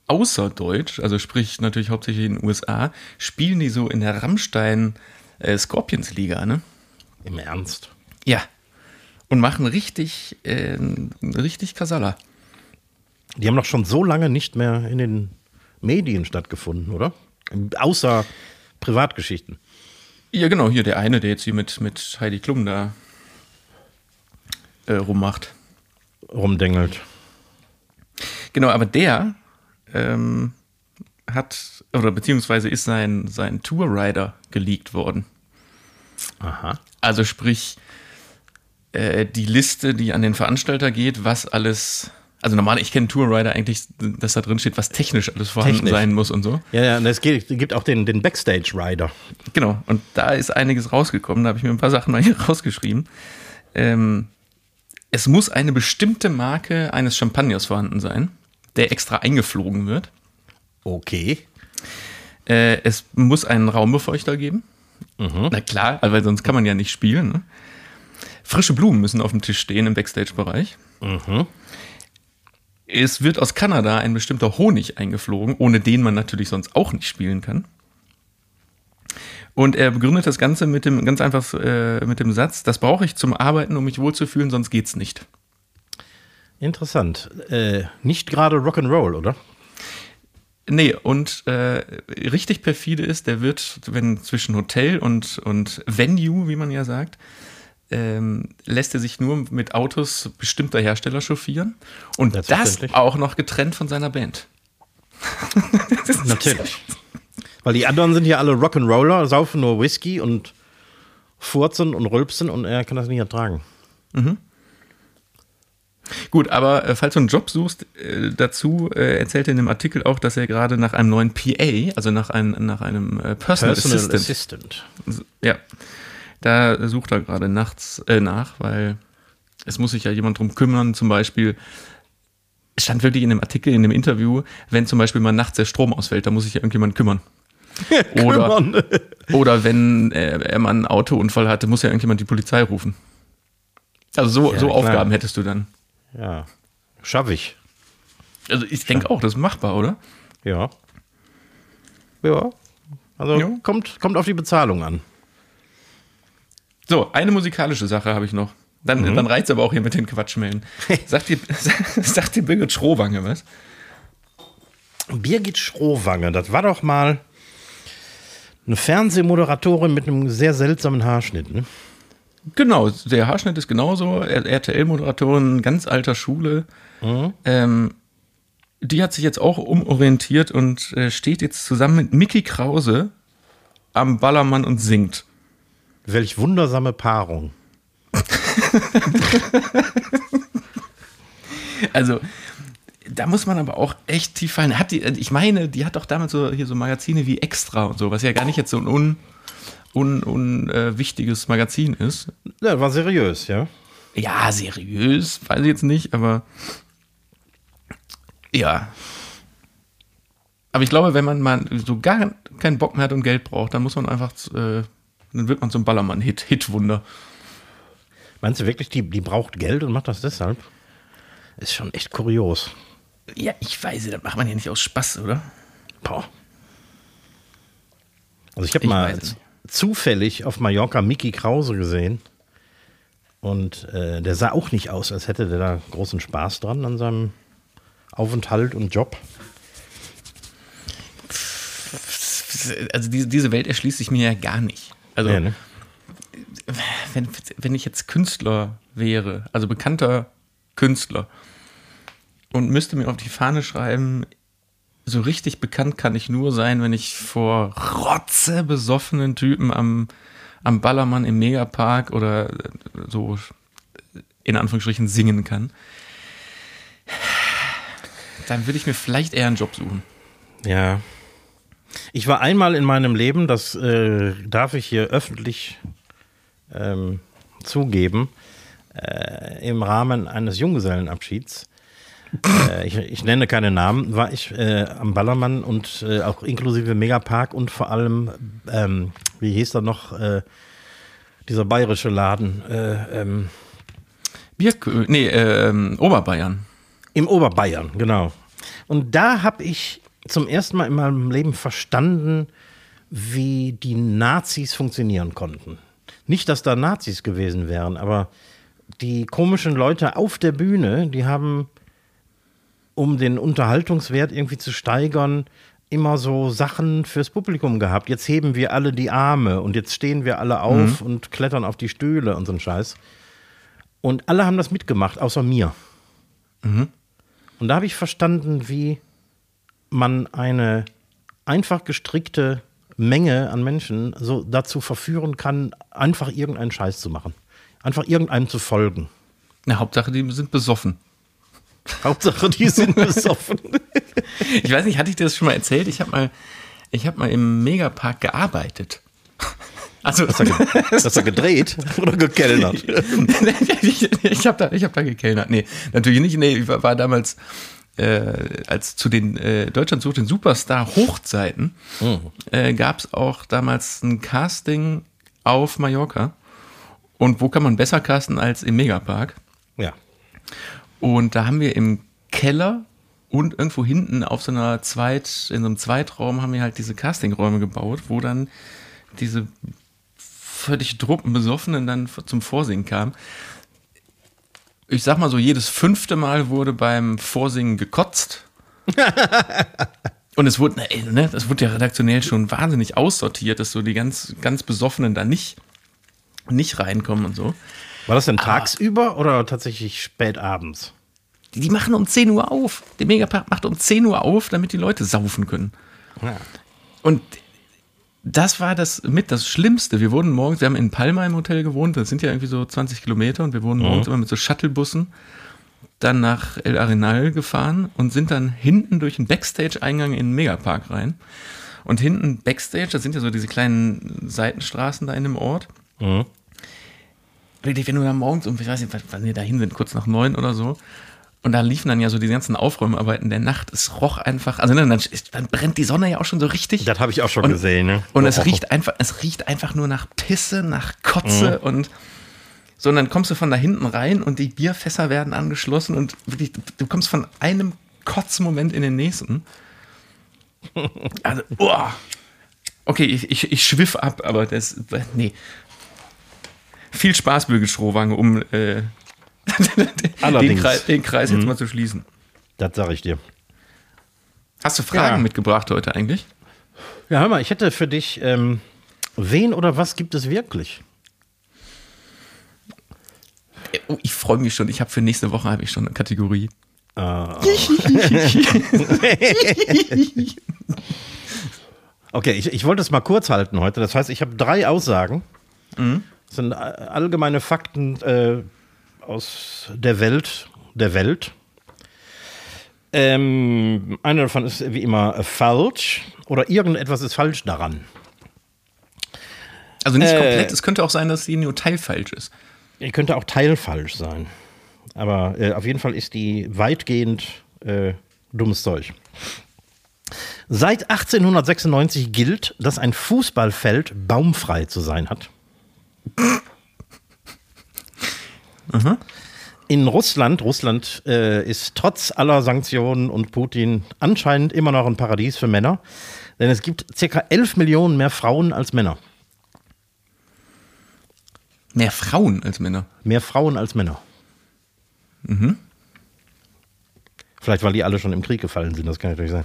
außer Deutsch, also sprich natürlich hauptsächlich in den USA, spielen die so in der Rammstein äh, Scorpions Liga, ne? Im Ernst. Ja. Und machen richtig, äh, richtig Kasala. Die haben doch schon so lange nicht mehr in den Medien stattgefunden, oder? Außer Privatgeschichten. Ja, genau, hier der eine, der jetzt hier mit, mit Heidi Klum da äh, rummacht. Rumdengelt. Genau, aber der ähm, hat, oder beziehungsweise ist sein, sein Tourrider geleakt worden. Aha. Also sprich, äh, die Liste, die an den Veranstalter geht, was alles, also normal, ich kenne Tourrider eigentlich, dass da drin steht, was technisch alles vorhanden Technisch. sein muss und so. Ja, ja, und es gibt, auch den, den Backstage-Rider. Genau, und da ist einiges rausgekommen, da habe ich mir ein paar Sachen mal hier rausgeschrieben. Ähm, es muss eine bestimmte Marke eines Champagners vorhanden sein, der extra eingeflogen wird. Okay. Äh, es muss einen Raumbefeuchter geben. Na klar, weil sonst kann man ja nicht spielen. Ne? Frische Blumen müssen auf dem Tisch stehen im Backstage-Bereich. Es wird aus Kanada ein bestimmter Honig eingeflogen, ohne den man natürlich sonst auch nicht spielen kann. Und er begründet das Ganze mit dem ganz einfach äh, mit dem Satz: Das brauche ich zum Arbeiten, um mich wohlzufühlen, sonst geht's nicht. Interessant. Äh, nicht gerade Rock'n'Roll, oder? Nee, und äh, richtig perfide ist, der wird, wenn zwischen Hotel und, und Venue, wie man ja sagt, ähm, lässt er sich nur mit Autos bestimmter Hersteller chauffieren. Und das auch noch getrennt von seiner Band. Natürlich. Weil die anderen sind ja alle Rock'n'Roller, saufen nur Whisky und furzen und rülpsen und er kann das nicht ertragen. Gut, aber äh, falls du einen Job suchst, äh, dazu äh, erzählt er in dem Artikel auch, dass er gerade nach einem neuen PA, also nach, ein, nach einem äh, Personal, Personal Assistant, Assistant. ja, da sucht er gerade nachts äh, nach, weil es muss sich ja jemand drum kümmern, zum Beispiel, es stand wirklich in dem Artikel, in dem Interview, wenn zum Beispiel mal nachts der Strom ausfällt, da muss sich ja irgendjemand kümmern. Oder, oder wenn äh, er mal einen Autounfall hatte, muss ja irgendjemand die Polizei rufen. Also so, Ja, so. Aufgaben hättest du dann. Ja, schaff ich. Also ich denke auch, das ist machbar, oder? Ja. Ja. Also Ja. Kommt, kommt auf die Bezahlung an. So, eine musikalische Sache habe ich noch. Dann, dann reizt aber auch hier mit den Quatschmelden. Sagt dir, sagt dir Birgit Schrowange was? Birgit Schrowange, das war doch mal eine Fernsehmoderatorin mit einem sehr seltsamen Haarschnitt. Ne? Genau, der Haarschnitt ist genauso. RTL-Moderatorin, ganz alter Schule. Ähm, die hat sich jetzt auch umorientiert und äh, steht jetzt zusammen mit Mickey Krause am Ballermann und singt. Welch wundersame Paarung. Also, da muss man aber auch echt tief fallen. Hat die, ich meine, die hat doch damals so hier so Magazine wie Extra und so, was ja gar nicht jetzt so ein un, un, un äh, wichtiges Magazin ist. Ja, war seriös, ja. Ja, seriös, weiß ich jetzt nicht, aber ja. Aber ich glaube, wenn man mal so gar keinen Bock mehr hat und Geld braucht, dann muss man einfach, äh, dann wird man zum Ballermann-Hit, Hitwunder. Meinst du wirklich, die, die braucht Geld und macht das deshalb? Ist schon echt kurios. Ja, ich weiß, das macht man ja nicht aus Spaß, oder? Boah. Also ich habe mal. Zufällig auf Mallorca Mickey Krause gesehen. Und äh, der sah auch nicht aus, als hätte der da großen Spaß dran an seinem Aufenthalt und Job. Also diese, diese Welt erschließt sich mir ja gar nicht. Also Ja, ne? wenn, wenn ich jetzt Künstler wäre, also bekannter Künstler, und müsste mir auf die Fahne schreiben, so richtig bekannt kann ich nur sein, wenn ich vor rotze besoffenen Typen am, am Ballermann im Megapark oder äh, so in Anführungsstrichen singen kann. Dann würde ich mir vielleicht eher einen Job suchen. Ja. Ich war einmal in meinem Leben, das äh, darf ich hier öffentlich ähm, zugeben, äh, im Rahmen eines Junggesellenabschieds. Äh, ich, ich nenne keine Namen, war ich äh, am Ballermann und äh, auch inklusive Megapark und vor allem, ähm, wie hieß da noch, äh, dieser bayerische Laden äh, ähm, Bierkö nee, ähm, Oberbayern. im Oberbayern, genau. Und da habe ich zum ersten Mal in meinem Leben verstanden, wie die Nazis funktionieren konnten. Nicht, dass da Nazis gewesen wären, aber die komischen Leute auf der Bühne, die haben, um den Unterhaltungswert irgendwie zu steigern, immer so Sachen fürs Publikum gehabt. Jetzt heben wir alle die Arme und jetzt stehen wir alle auf und klettern auf die Stühle und so ein Scheiß. Und alle haben das mitgemacht, außer mir. Und da habe ich verstanden, wie man eine einfach gestrickte Menge an Menschen so dazu verführen kann, einfach irgendeinen Scheiß zu machen. Einfach irgendeinem zu folgen. Na, Hauptsache, die sind besoffen. Hauptsache, die sind besoffen. Ich weiß nicht, hatte ich dir das schon mal erzählt? Ich habe mal, ich habe mal im Megapark gearbeitet. Also, Hast du, hast du gedreht oder gekellnert? ich, ich habe da, ich hab da gekellnert. Nee, natürlich nicht. Nee, ich war, war damals, äh, als zu den äh, Deutschland sucht den Superstar Hochzeiten, äh, gab es auch damals ein Casting auf Mallorca. Und wo kann man besser casten als im Megapark? Ja. Und da haben wir im Keller und irgendwo hinten auf so einer Zweit, in so einem Zweitraum haben wir halt diese Castingräume gebaut, wo dann diese völlig Truppenbesoffenen dann zum Vorsingen kamen. Ich sag mal so, jedes fünfte Mal wurde beim Vorsingen gekotzt. Und es wurde, ne, das wurde ja redaktionell schon wahnsinnig aussortiert, dass so die ganz, ganz Besoffenen da nicht, nicht reinkommen und so. War das denn tagsüber oder tatsächlich spät abends? Die, die machen um 10 Uhr auf. Der Megapark macht um 10 Uhr auf, damit die Leute saufen können. Ja. Und das war das mit das Schlimmste. Wir wurden morgens, wir haben in Palma im Hotel gewohnt, das sind ja irgendwie so 20 Kilometer und wir wurden morgens immer mit so Shuttlebussen dann nach El Arenal gefahren und sind dann hinten durch den Backstage-Eingang in den Megapark rein. Und hinten Backstage, das sind ja so diese kleinen Seitenstraßen da in dem Ort. Wirklich, wenn du da morgens um, ich weiß nicht, wann wir da hin sind, kurz nach neun oder so, und da liefen dann ja so die ganzen Aufräumarbeiten der Nacht. Es roch einfach, also dann, dann brennt die Sonne ja auch schon so richtig. Das habe ich auch schon und, gesehen. Ne? Und es riecht einfach, es riecht einfach nur nach Pisse, nach Kotze und so. Und dann kommst du von da hinten rein und die Bierfässer werden angeschlossen und wirklich, du kommst von einem Kotzmoment in den nächsten. Also, oh. Okay, ich, ich, ich schwiff ab, aber das, nee. Viel Spaß, Birgit Schrowange, um äh, den. Kreis, den Kreis jetzt mal zu schließen. Das sage ich dir. Hast du Fragen Ja. mitgebracht heute eigentlich? Ja, hör mal, ich hätte für dich, ähm, wen oder was gibt es wirklich? Oh, ich freue mich schon. Ich habe für nächste Woche habe ich schon eine Kategorie. Okay, ich, ich wollte es mal kurz halten heute. Das heißt, ich habe drei Aussagen. Das sind äh, allgemeine Fakten äh, aus der Welt, der Welt. Ähm, eine davon ist wie immer äh, falsch oder irgendetwas ist falsch daran. Also nicht Äh. komplett. Es könnte auch sein, dass die nur teilfalsch ist. Könnte auch teilfalsch sein. Aber äh, auf jeden Fall ist die weitgehend äh, dummes Zeug. Seit 1896 gilt, dass ein Fußballfeld baumfrei zu sein hat. In Russland, Russland äh, ist trotz aller Sanktionen und Putin anscheinend immer noch ein Paradies für Männer, denn es gibt circa 11 Millionen mehr Frauen als Männer. Mehr Frauen als Männer. Mehr Frauen als Männer. Vielleicht, weil die alle schon im Krieg gefallen sind, das kann natürlich sein.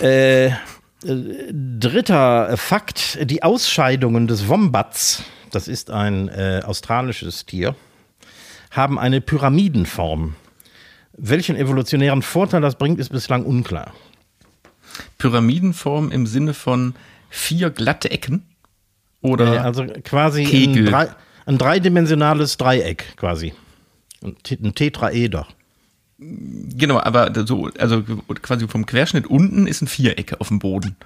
Äh, dritter Fakt: Die Ausscheidungen des Wombats, das ist ein äh, australisches Tier, haben eine Pyramidenform. Welchen evolutionären Vorteil das bringt, ist bislang unklar. Pyramidenform im Sinne von vier glatte Ecken? Oder Äh, also quasi Kegel. ein, drei, ein dreidimensionales Dreieck quasi. Ein Tetraeder. Genau, aber so, also quasi vom Querschnitt unten ist ein Viereck auf dem Boden.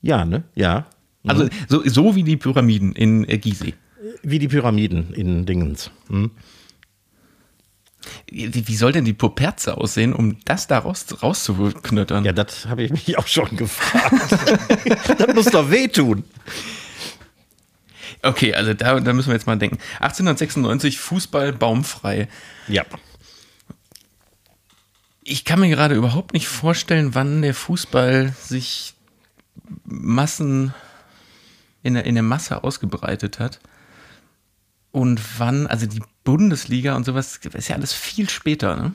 Ja, ne? Ja. Also so, so wie die Pyramiden in äh, Gizeh. Wie die Pyramiden in Dingens. Hm? Wie, wie soll denn die Poperze aussehen, um das da raus, rauszuknöttern? Ja, das habe ich mich auch schon gefragt. das muss doch wehtun. Okay, also da, da müssen wir jetzt mal denken. 1896 Fußball baumfrei. Ja. Ich kann mir gerade überhaupt nicht vorstellen, wann der Fußball sich Massen in der, in der Masse ausgebreitet hat. Und wann, also die Bundesliga und sowas, ist ja alles viel später, ne?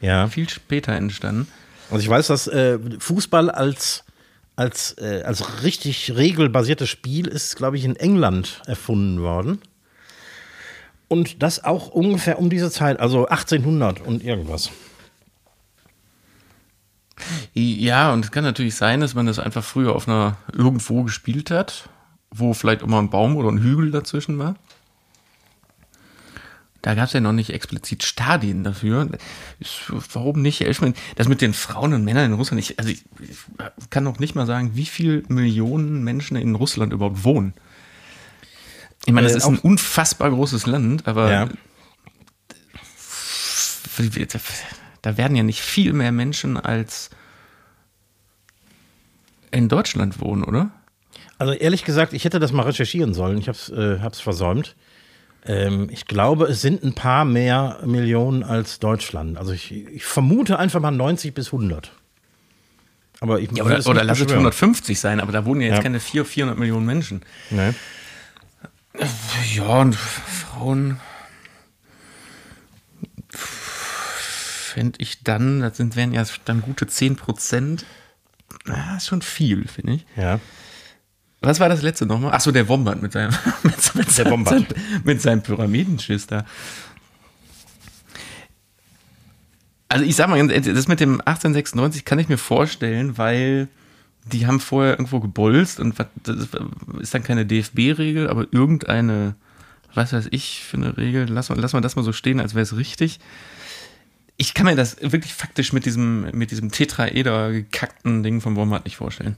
Ja. Viel später entstanden. Also ich weiß, dass äh, Fußball als, als, äh, als richtig regelbasiertes Spiel ist, glaube ich, in England erfunden worden. Und das auch ungefähr um diese Zeit, also 1800 und irgendwas. Ja, und es kann natürlich sein, dass man das einfach früher auf einer irgendwo gespielt hat, wo vielleicht auch mal ein Baum oder ein Hügel dazwischen war. Da gab es ja noch nicht explizit Stadien dafür. Ist, warum nicht? Ich meine, das mit den Frauen und Männern in Russland, ich, also ich, ich kann noch nicht mal sagen, wie viele Millionen Menschen in Russland überhaupt wohnen. Ich meine, das Äh, ist ein unfassbar großes Land, aber Ja. Da werden ja nicht viel mehr Menschen als in Deutschland wohnen, oder? Also ehrlich gesagt, ich hätte das mal recherchieren sollen. Ich habe es äh, hab's versäumt. Ähm, ich glaube, es sind ein paar mehr Millionen als Deutschland. Also ich, ich vermute einfach mal 90 bis 100. Aber ich Ja, oder, oder lass es beschwören. 150 sein, aber da wohnen ja jetzt Ja. keine 400, 400 Millionen Menschen. Nee. Ja, und Frauen fände ich dann, das sind, wären ja dann gute 10 Prozent. Ah, ist schon viel, finde ich. Ja. Was war das letzte nochmal? Achso, der Wombat mit seinem, mit, mit seinem, Wombat. mit seinem Pyramidenschiss da. Also ich sag mal, das mit dem 1896 kann ich mir vorstellen, weil die haben vorher irgendwo gebolzt und das ist dann keine DFB-Regel, aber irgendeine, was weiß ich, für eine Regel, lass mal, lass mal das mal so stehen, als wäre es richtig. Ich kann mir das wirklich faktisch mit diesem, mit diesem Tetraeder gekackten Ding vom Wombat nicht vorstellen.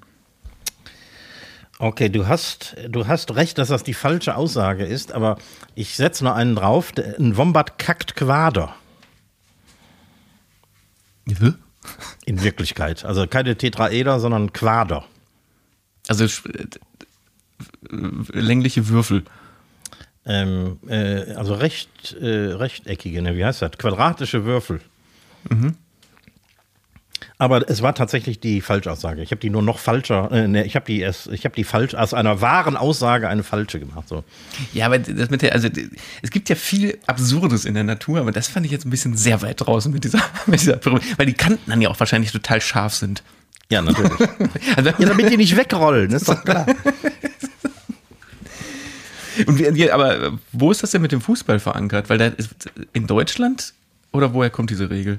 Okay, du hast, du hast recht, dass das die falsche Aussage ist, aber ich setze noch einen drauf. Ein Wombat kackt Quader in Wirklichkeit. Also keine Tetraeder, sondern Quader. Also äh, längliche Würfel. Ähm, äh, also recht, äh, rechteckige, ne? wie heißt das? Quadratische Würfel. Aber es war tatsächlich die Falschaussage. Ich habe die nur noch falscher, äh, ne, ich habe die erst, ich habe die falsch aus einer wahren Aussage eine falsche gemacht. So. Ja, aber das mit der, also es gibt ja viel Absurdes in der Natur, aber das fand ich jetzt ein bisschen sehr weit draußen mit dieser, mit dieser Pyramide, weil die Kanten dann ja auch wahrscheinlich total scharf sind. Ja, natürlich. Also, ja, damit die nicht wegrollen, ist doch klar. und wie, aber wo ist das denn mit dem Fußball verankert? Weil da ist in Deutschland oder woher kommt diese Regel?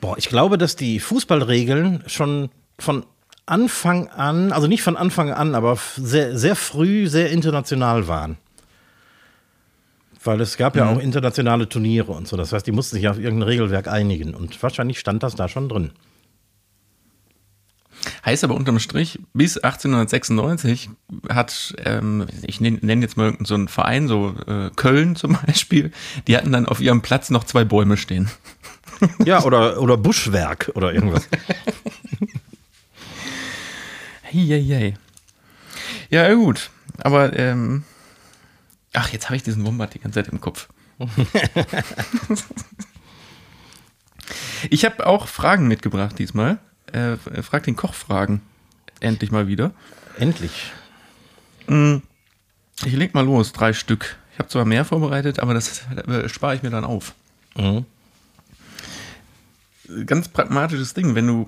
Boah, ich glaube, dass die Fußballregeln schon von Anfang an, also nicht von Anfang an, aber sehr, sehr früh sehr international waren. Weil es gab ja auch internationale Turniere und so. Das heißt, die mussten sich auf irgendein Regelwerk einigen. Und wahrscheinlich stand das da schon drin. Heißt aber unterm Strich, bis 1896 hat, ähm, ich nenne nenn jetzt mal irgendeinen so einen Verein, so äh, Köln zum Beispiel, die hatten dann auf ihrem Platz noch zwei Bäume stehen. Ja, oder, oder Buschwerk oder irgendwas. Heieiei. Ja, ja, gut. Aber, ähm, ach, jetzt habe ich diesen Wombat die ganze Zeit im Kopf. ich habe auch Fragen mitgebracht diesmal. Äh, frag den Koch Fragen. Endlich mal wieder. Endlich. Ich leg mal los, drei Stück. Ich habe zwar mehr vorbereitet, aber das äh, spare ich mir dann auf. Mhm. Ganz pragmatisches Ding, wenn du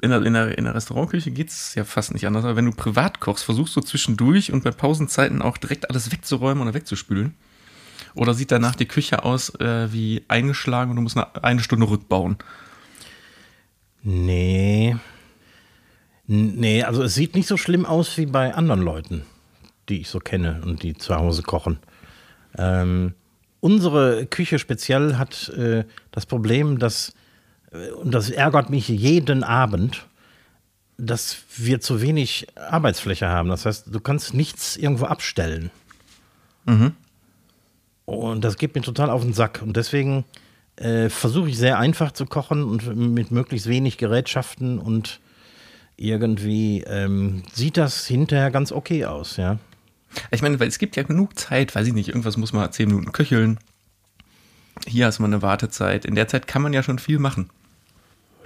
in der, in der, in der Restaurantküche geht es ja fast nicht anders, aber wenn du privat kochst, versuchst du zwischendurch und bei Pausenzeiten auch direkt alles wegzuräumen oder wegzuspülen. Oder sieht danach die Küche aus äh, wie eingeschlagen und du musst eine, eine Stunde rückbauen? Nee. Nee, also es sieht nicht so schlimm aus wie bei anderen Leuten, die ich so kenne und die zu Hause kochen. Ähm, unsere Küche speziell hat äh, das Problem, dass, äh, und das ärgert mich jeden Abend, dass wir zu wenig Arbeitsfläche haben. Das heißt, du kannst nichts irgendwo abstellen. Und das geht mir total auf den Sack. Und deswegen äh, versuche ich sehr einfach zu kochen und mit möglichst wenig Gerätschaften und irgendwie ähm, sieht das hinterher ganz okay aus, ja. Ich meine, weil es gibt ja genug Zeit, weiß ich nicht, irgendwas muss man zehn Minuten köcheln. Hier hast du mal eine Wartezeit. In der Zeit kann man ja schon viel machen.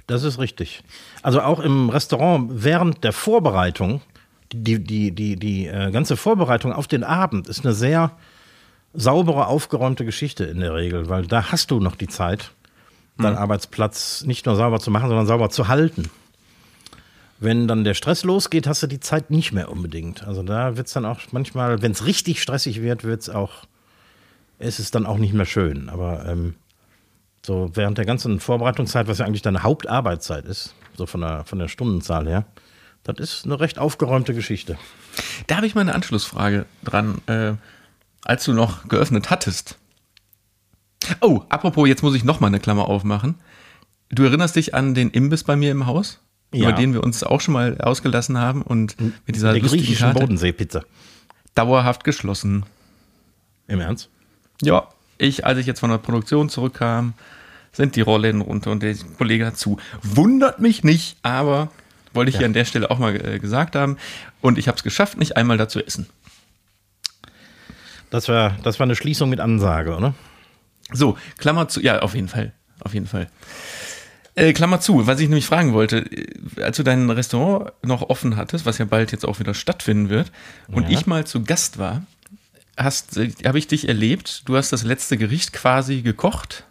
Das ist richtig. Also auch im Restaurant während der Vorbereitung, die, die, die, die äh, ganze Vorbereitung auf den Abend ist eine sehr saubere, aufgeräumte Geschichte in der Regel, weil da hast du noch die Zeit, deinen Arbeitsplatz nicht nur sauber zu machen, sondern sauber zu halten. Wenn dann der Stress losgeht, hast du die Zeit nicht mehr unbedingt. Also da wird es dann auch manchmal, wenn es richtig stressig wird, wird es auch, ist es dann auch nicht mehr schön. Aber ähm, so während der ganzen Vorbereitungszeit, was ja eigentlich deine Hauptarbeitszeit ist, so von der, von der Stundenzahl her, das ist eine recht aufgeräumte Geschichte. Da habe ich mal eine Anschlussfrage dran. Äh, als du noch geöffnet hattest. Oh, apropos, jetzt muss ich noch mal eine Klammer aufmachen. Du erinnerst dich an den Imbiss bei mir im Haus? Ja. Über den wir uns auch schon mal ausgelassen haben und mit dieser der griechischen Karte Bodenseepizza. dauerhaft geschlossen. Im Ernst? Ja, ich, als ich jetzt von der Produktion zurückkam, sind die Rollläden runter und der Kollege hat zu. Wundert mich nicht, aber wollte ich hier an der Stelle auch mal äh, gesagt haben. Und ich habe es geschafft, nicht einmal da zu essen. Das war, das war eine Schließung mit Ansage, oder? So, Klammer zu. Ja, auf jeden Fall. Auf jeden Fall. Äh, Klammer zu, was ich nämlich fragen wollte, äh, als du dein Restaurant noch offen hattest, was ja bald jetzt auch wieder stattfinden wird, und Ja. ich mal zu Gast war, hast, äh, habe ich dich erlebt, du hast das letzte Gericht quasi gekocht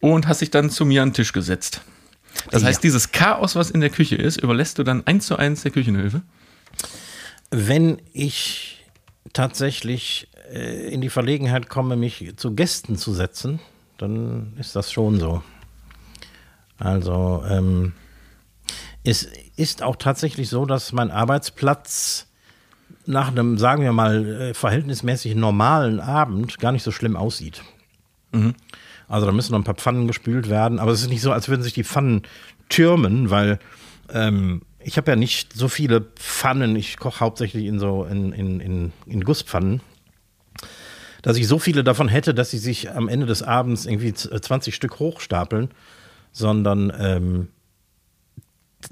und hast dich dann zu mir an den Tisch gesetzt. Das Ja. heißt, dieses Chaos, was in der Küche ist, überlässt du dann eins zu eins der Küchenhilfe? Wenn ich tatsächlich äh, in die Verlegenheit komme, mich zu Gästen zu setzen, dann ist das schon so. Also ähm, es ist auch tatsächlich so, dass mein Arbeitsplatz nach einem, sagen wir mal, äh, verhältnismäßig normalen Abend gar nicht so schlimm aussieht. Also da müssen noch ein paar Pfannen gespült werden, aber es ist nicht so, als würden sich die Pfannen türmen, weil ähm, ich habe ja nicht so viele Pfannen, ich koche hauptsächlich in so in, in, in, in Gusspfannen, dass ich so viele davon hätte, dass sie sich am Ende des Abends irgendwie z- 20 Stück hochstapeln, sondern ähm,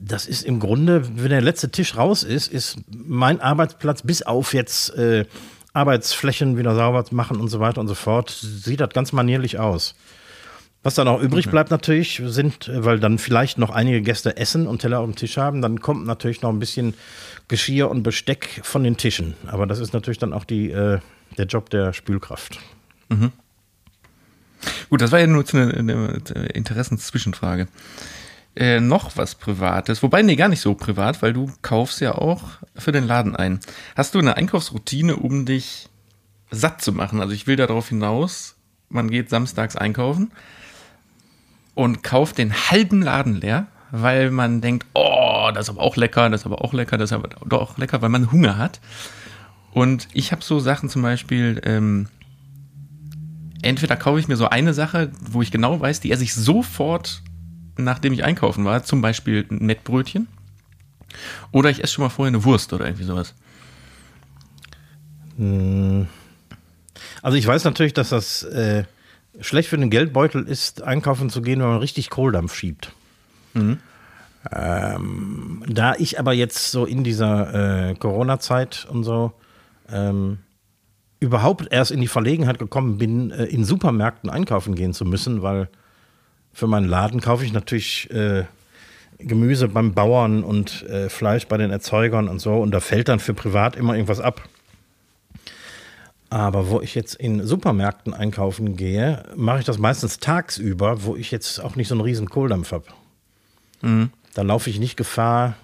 das ist im Grunde, wenn der letzte Tisch raus ist, ist mein Arbeitsplatz bis auf jetzt äh, Arbeitsflächen wieder sauber machen und so weiter und so fort, sieht das ganz manierlich aus. Was dann auch übrig bleibt natürlich, sind, weil dann vielleicht noch einige Gäste essen und Teller auf dem Tisch haben, dann kommt natürlich noch ein bisschen Geschirr und Besteck von den Tischen. Aber das ist natürlich dann auch die, äh, der Job der Spülkraft. Gut, das war ja nur eine, eine Interessenszwischenfrage. Äh, noch was Privates, wobei, nee, gar nicht so privat, weil du kaufst ja auch für den Laden ein. Hast du eine Einkaufsroutine, um dich satt zu machen? Also ich will darauf hinaus, man geht samstags einkaufen und kauft den halben Laden leer, weil man denkt, oh, das ist aber auch lecker, das ist aber auch lecker, das ist aber doch auch lecker, weil man Hunger hat. Und ich habe so Sachen zum Beispiel, ähm, entweder kaufe ich mir so eine Sache, wo ich genau weiß, die esse ich sofort, nachdem ich einkaufen war, zum Beispiel ein Mettbrötchen. Oder ich esse schon mal vorher eine Wurst oder irgendwie sowas. Also ich weiß natürlich, dass das äh, schlecht für den Geldbeutel ist, einkaufen zu gehen, wenn man richtig Kohldampf schiebt. Ähm, da ich aber jetzt so in dieser äh, Corona-Zeit und so ähm, überhaupt erst in die Verlegenheit gekommen bin, äh, in Supermärkten einkaufen gehen zu müssen, weil für meinen Laden kaufe ich natürlich äh, Gemüse beim Bauern und äh, Fleisch bei den Erzeugern und so und da fällt dann für privat immer irgendwas ab. Aber wo ich jetzt in Supermärkten einkaufen gehe, mache ich das meistens tagsüber, wo ich jetzt auch nicht so einen riesen Kohldampf habe. Da laufe ich nicht Gefahr,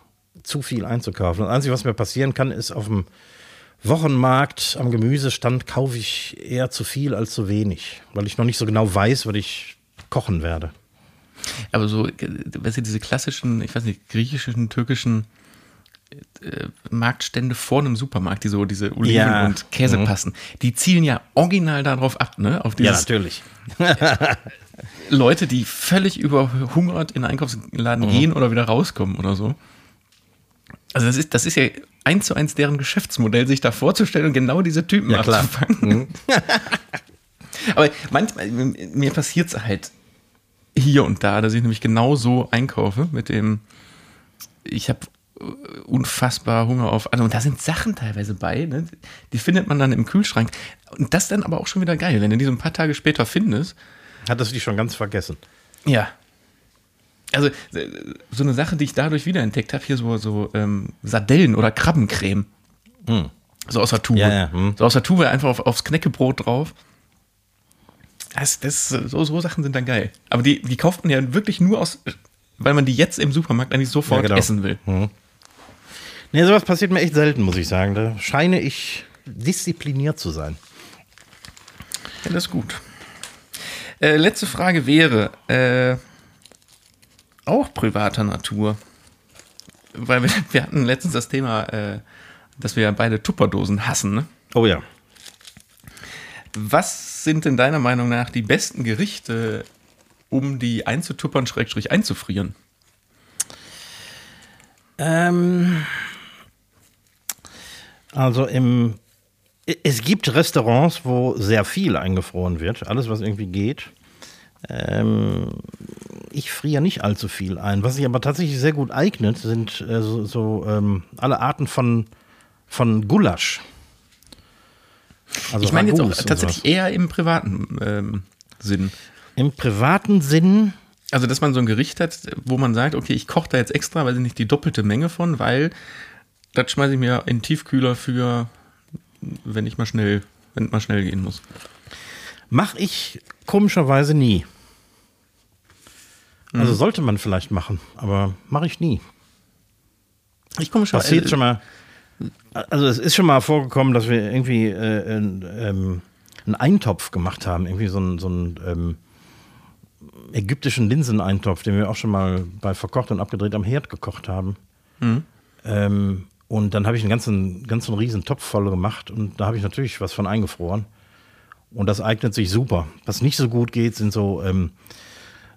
zu viel einzukaufen. Das Einzige, was mir passieren kann, ist auf dem Wochenmarkt am Gemüsestand kaufe ich eher zu viel als zu wenig, weil ich noch nicht so genau weiß, was ich kochen werde. Aber so, äh, weißt du, diese klassischen, ich weiß nicht, griechischen, türkischen Marktstände vor einem Supermarkt, die so diese Oliven Ja. und Käse Mhm. passen, die zielen ja original darauf ab, ne? Auf dieses natürlich. Leute, die völlig überhungert in den Einkaufsladen Mhm. gehen oder wieder rauskommen oder so. Also das ist, das ist ja eins zu eins deren Geschäftsmodell, sich da vorzustellen und genau diese Typen Ja, abzufangen. Aber manchmal, mir passiert es halt hier und da, dass ich nämlich genau so einkaufe mit dem, ich habe unfassbar Hunger auf, also und da sind Sachen teilweise bei, ne? die findet man dann im Kühlschrank und das dann aber auch schon wieder geil, wenn du die so ein paar Tage später findest, Hattest du die schon ganz vergessen? ja. Also so eine Sache, die ich dadurch wiederentdeckt habe, hier so, so ähm, Sardellen oder Krabbencreme. So aus der Tube. Ja, ja, hm. So aus der Tube einfach auf, aufs Knäckebrot drauf. Das, das, so, so Sachen sind dann geil. Aber die, die kauft man ja wirklich nur aus, weil man die jetzt im Supermarkt eigentlich sofort Ja, genau. essen will. Nee, sowas passiert mir echt selten, muss ich sagen. Da scheine ich diszipliniert zu sein. Ja, das ist gut. Äh, letzte Frage wäre, äh, auch privater Natur. Weil wir, wir hatten letztens das Thema, äh, dass wir beide Tupperdosen hassen. Ne? Oh ja. Was sind denn deiner Meinung nach die besten Gerichte, um die einzutuppern, schrägstrich einzufrieren? Ähm, also im, es gibt Restaurants, wo sehr viel eingefroren wird, alles was irgendwie geht. Ähm, ich friere nicht allzu viel ein. Was sich aber tatsächlich sehr gut eignet, sind äh, so, so ähm, alle Arten von, von Gulasch. Also ich meine jetzt auch tatsächlich eher im privaten ähm, Sinn. Im privaten Sinn Also, dass man so ein Gericht hat, wo man sagt, okay, ich koche da jetzt extra, weil ich nicht die doppelte Menge von, weil das schmeiße ich mir in den Tiefkühler für, wenn ich mal schnell, wenn mal schnell gehen muss. Mach ich komischerweise nie. Also sollte man vielleicht machen, aber mache ich nie. Ich komme schon. Passiert schon mal. Also es ist schon mal vorgekommen, dass wir irgendwie äh, ein, ähm, einen Eintopf gemacht haben, irgendwie so einen, so einen ähm, ägyptischen Linseneintopf, den wir auch schon mal bei verkocht und abgedreht am Herd gekocht haben. Ähm, und dann habe ich einen ganzen, ganzen riesen Topf voll gemacht und da habe ich natürlich was von eingefroren. Und das eignet sich super. Was nicht so gut geht, sind so ähm,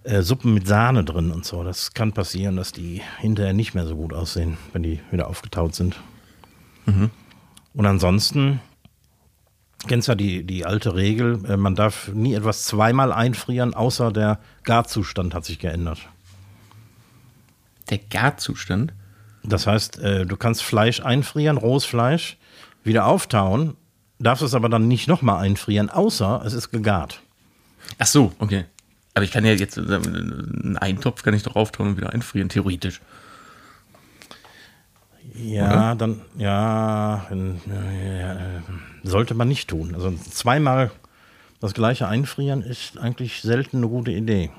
äh, Suppen mit Sahne drin und so. Das kann passieren, dass die hinterher nicht mehr so gut aussehen, wenn die wieder aufgetaut sind. Und ansonsten kennst ja die, die alte Regel, äh, man darf nie etwas zweimal einfrieren, außer der Garzustand hat sich geändert. Der Garzustand. Das heißt, äh, du kannst Fleisch einfrieren, rohes Fleisch, wieder auftauen, darfst es aber dann nicht nochmal einfrieren, außer es ist gegart. Ach so, okay. Aber ich kann ja jetzt, äh, einen Eintopf kann ich doch auftauen und wieder einfrieren, theoretisch. Ja, dann, ja, wenn- ja, ja, äh, sollte man nicht tun. Also zweimal das gleiche einfrieren ist eigentlich selten eine gute Idee.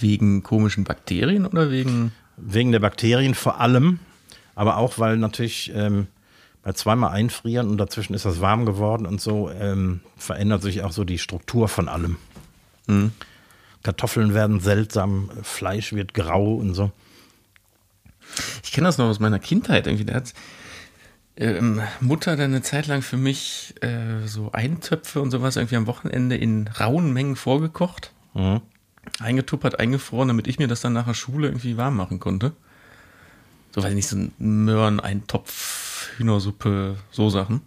Wegen komischen Bakterien oder wegen. Wegen der Bakterien vor allem, aber auch, weil natürlich ähm, bei zweimal einfrieren und dazwischen ist das warm geworden und so, ähm, verändert sich auch so die Struktur von allem. Kartoffeln werden seltsam, Fleisch wird grau und so. Ich kenne das noch aus meiner Kindheit irgendwie. Da hat ähm, Mutter dann eine Zeit lang für mich äh, so Eintöpfe und sowas irgendwie am Wochenende in rauen Mengen vorgekocht. Eingetuppert, eingefroren, damit ich mir das dann nach der Schule irgendwie warm machen konnte. So, weiß ich nicht, so ein Möhren, Eintopf, Hühnersuppe, so Sachen.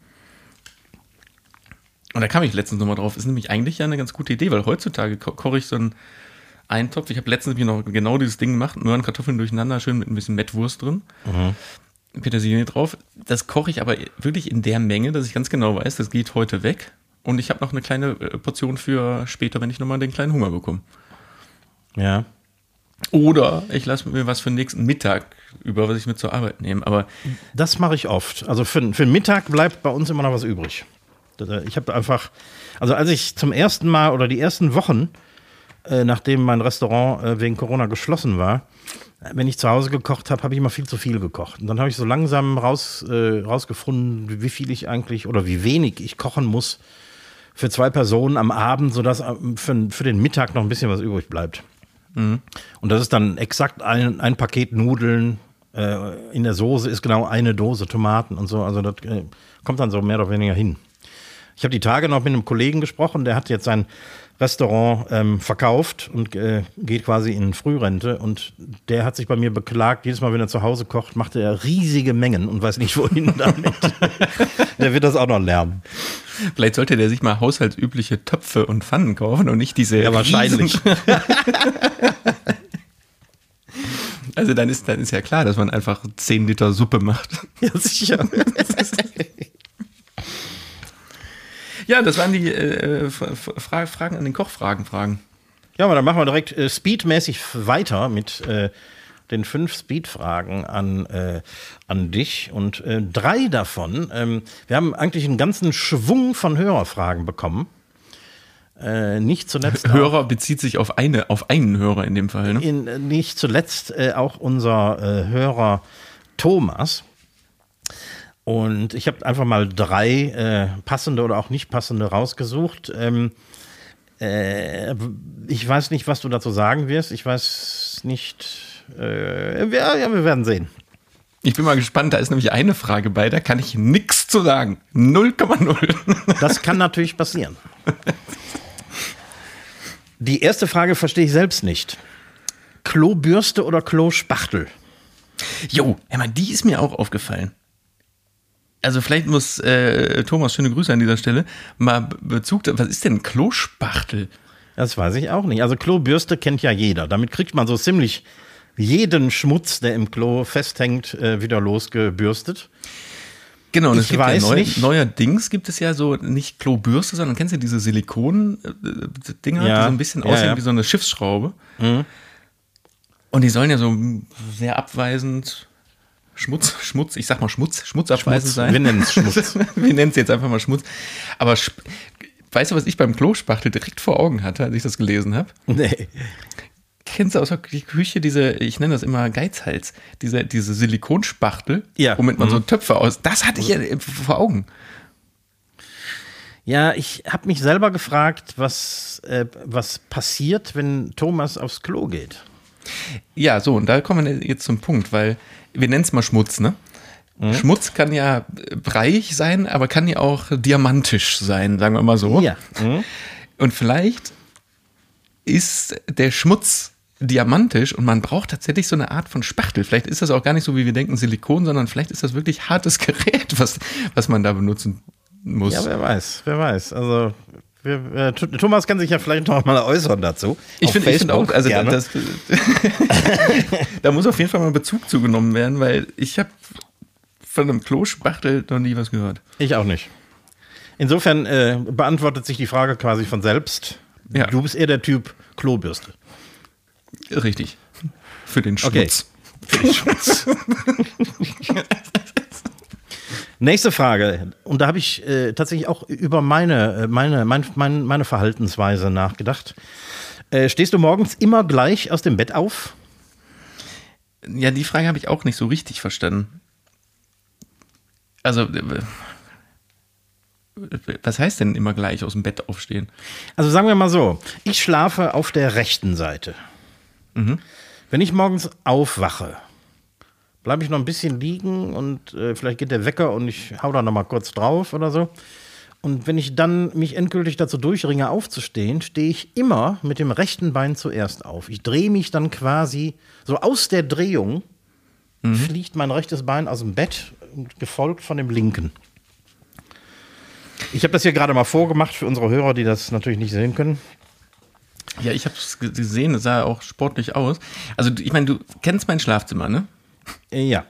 Und da kam ich letztens nochmal drauf. Ist nämlich eigentlich ja eine ganz gute Idee, weil heutzutage ko koche ich so einen Eintopf. Ich habe letztens mir noch genau dieses Ding gemacht: Möhren, Kartoffeln durcheinander, schön mit ein bisschen Mettwurst drin. Petersilie drauf. Das koche ich aber wirklich in der Menge, dass ich ganz genau weiß, das geht heute weg. Und ich habe noch eine kleine äh, Portion für später, wenn ich nochmal den kleinen Hunger bekomme. Ja. Oder ich lasse mir was für den nächsten Mittag über, was ich mit zur Arbeit nehme. Aber Das mache ich oft. Also für, für den Mittag bleibt bei uns immer noch was übrig. Das- Ich habe einfach, also als ich zum ersten Mal oder die ersten Wochen, äh, nachdem mein Restaurant äh, wegen Corona geschlossen war, äh, wenn ich zu Hause gekocht habe, habe ich immer viel zu viel gekocht. Und dann habe ich so langsam raus, äh, rausgefunden, wie- wie viel ich eigentlich oder wie wenig ich kochen muss für zwei Personen am Abend, sodass äh, für, für den Mittag noch ein bisschen was übrig bleibt. Und das ist dann exakt ein, ein Paket Nudeln. Äh, in der Soße ist genau eine Dose Tomaten und so. Also das äh, kommt dann so mehr oder weniger hin. Ich habe die Tage noch mit einem Kollegen gesprochen, der hat jetzt sein Restaurant ähm, verkauft und äh, geht quasi in Frührente. Und der hat sich bei mir beklagt, jedes Mal, wenn er zu Hause kocht, macht er riesige Mengen und weiß nicht, wohin damit. der wird das auch noch lernen. vielleicht sollte der sich mal haushaltsübliche Töpfe und Pfannen kaufen und nicht diese. Ja, wahrscheinlich. Also dann ist, dann ist ja klar, dass man einfach 10 Liter Suppe macht. Ja, sicher. Ja, das waren die äh, Fra- Fra- Fragen an den Kochfragen Fragen. Ja, aber dann machen wir direkt äh, speedmäßig weiter mit äh, den fünf Speedfragen an, äh, an dich. Und äh, drei davon, ähm, wir haben eigentlich einen ganzen Schwung von Hörerfragen bekommen. Äh, nicht zuletzt auch, Hörer bezieht sich auf eine, auf einen Hörer in dem Fall. Ne? in, äh, nicht zuletzt äh, auch unser äh, Hörer Thomas. Und ich habe einfach mal drei äh, passende oder auch nicht passende rausgesucht. Ähm, äh, ich weiß nicht, was du dazu sagen wirst. Ich weiß nicht. Äh, wir, ja, wir werden sehen. Ich bin mal gespannt, da ist nämlich eine Frage bei, da kann ich nichts zu sagen. 0,0. Das kann natürlich passieren. Die erste Frage verstehe ich selbst nicht. Klobürste oder Klospachtel? Jo, hör mal, die ist mir auch aufgefallen. Also vielleicht muss äh, Thomas, schöne Grüße an dieser Stelle, mal Be- Bezug, was ist denn Klospachtel? Das weiß ich auch nicht. Also Klobürste kennt ja jeder. Damit kriegt man so ziemlich jeden Schmutz, der im Klo festhängt, äh, wieder losgebürstet. Genau, und es Ich gibt weiß ja neu, nicht. neuerdings gibt es ja so nicht Klobürste, sondern kennst du diese Silikon-Dinger, Ja, die so ein bisschen ja, aussehen ja. Mhm. wie so eine Schiffsschraube. Und die sollen ja so sehr abweisend Schmutz, Schmutz, ich sag mal Schmutz, schmutzabweisend Schmutz. sein. Wir nennen's Schmutz. Wir nennen es jetzt einfach mal Schmutz. Aber weißt du, was ich beim Klospachtel direkt vor Augen hatte, als ich das gelesen habe? Nee. Kennst du aus der Küche diese, ich nenne das immer Geizhals, diese, diese Silikonspachtel, Ja. womit man so Mhm. Töpfe aus. Das hatte ich ja vor Augen. Ja, ich habe mich selber gefragt, was, äh, was passiert, wenn Thomas aufs Klo geht. Ja, so, und da kommen wir jetzt zum Punkt, weil wir nennen es mal Schmutz, ne? Mhm. Schmutz kann ja breiig sein, aber kann ja auch diamantisch sein, sagen wir mal so. Ja. Und vielleicht ist der Schmutz diamantisch und man braucht tatsächlich so eine Art von Spachtel. Vielleicht ist das auch gar nicht so, wie wir denken, Silikon, sondern vielleicht ist das wirklich hartes Gerät, was, was man da benutzen muss. Ja, wer weiß, wer weiß. Also, wir, äh, Th- Thomas kann sich ja vielleicht noch mal äußern dazu. Ich finde find auch, also gerne. das, da muss auf jeden Fall mal Bezug zugenommen werden, weil ich habe von einem Klospachtel noch nie was gehört. Ich auch nicht. Insofern äh, beantwortet sich die Frage quasi von selbst. Ja. Du bist eher der Typ Klobürste. Richtig. Für den Okay. Schmutz. Für den Schutz. Nächste Frage. Und da habe ich äh, tatsächlich auch über meine, äh, meine, mein, mein, meine Verhaltensweise nachgedacht. Äh, stehst du morgens immer gleich aus dem Bett auf? Ja, die Frage habe ich auch nicht so richtig verstanden. Also, äh, was heißt denn immer gleich aus dem Bett aufstehen? Also sagen wir mal so, ich schlafe auf der rechten Seite. Wenn ich morgens aufwache, bleibe ich noch ein bisschen liegen und äh, vielleicht geht der Wecker und ich hau da noch mal kurz drauf oder so. Und wenn ich dann mich endgültig dazu durchringe, aufzustehen, stehe ich immer mit dem rechten Bein zuerst auf. Ich drehe mich dann quasi so aus der Drehung, fliegt mein rechtes Bein aus dem Bett, gefolgt von dem linken. Ich habe das hier gerade mal vorgemacht für unsere Hörer, die das natürlich nicht sehen können. Ja, ich habe es gesehen, es sah auch sportlich aus. Also, ich meine, du kennst mein Schlafzimmer, ne? Äh, Ja.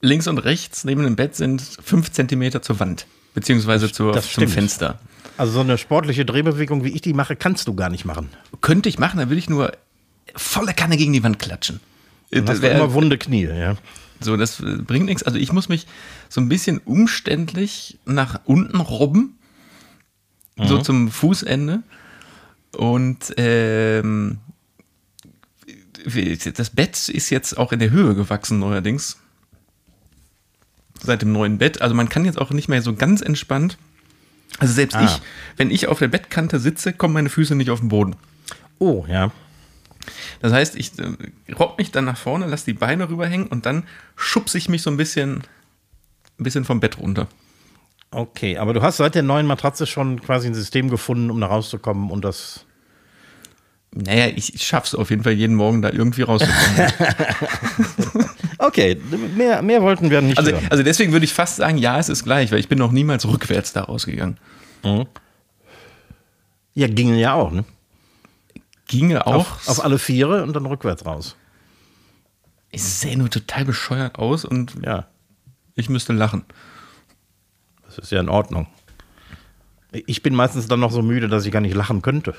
Links und rechts neben dem Bett sind fünf Zentimeter zur Wand, beziehungsweise zur, zum. Fenster. Also so eine sportliche Drehbewegung, wie ich die mache, kannst du gar nicht machen. Könnte ich machen, dann würde ich nur volle Kanne gegen die Wand klatschen. Dann Das hast du wär- immer wunde Knie, ja. So, das äh, bringt nichts. Also ich muss mich so ein bisschen umständlich nach unten robben, so zum Fußende. Und ähm, das Bett ist jetzt auch in der Höhe gewachsen neuerdings. Seit dem neuen Bett. Also man kann jetzt auch nicht mehr so ganz entspannt. Also selbst Ah. ich, wenn ich auf der Bettkante sitze, kommen meine Füße nicht auf den Boden. Oh, ja. Das heißt, ich äh, robb mich dann nach vorne, lasse die Beine rüberhängen und dann schubse ich mich so ein bisschen, ein bisschen vom Bett runter. Okay, aber du hast seit der neuen Matratze schon quasi ein System gefunden, um da rauszukommen und das. Naja, ich, schaff's auf jeden Fall jeden Morgen da irgendwie rauszukommen. Okay, mehr, mehr wollten wir nicht also, hören. also deswegen würde ich fast sagen, ja, es ist gleich, weil ich bin noch niemals rückwärts da rausgegangen. Ja, ginge ja auch, ne? Ginge auch. Auf, auf alle Viere und dann rückwärts raus. es sähe nur total bescheuert aus und Ja, ich müsste lachen. das ist ja in Ordnung. Ich bin meistens dann noch so müde, dass ich gar nicht lachen könnte.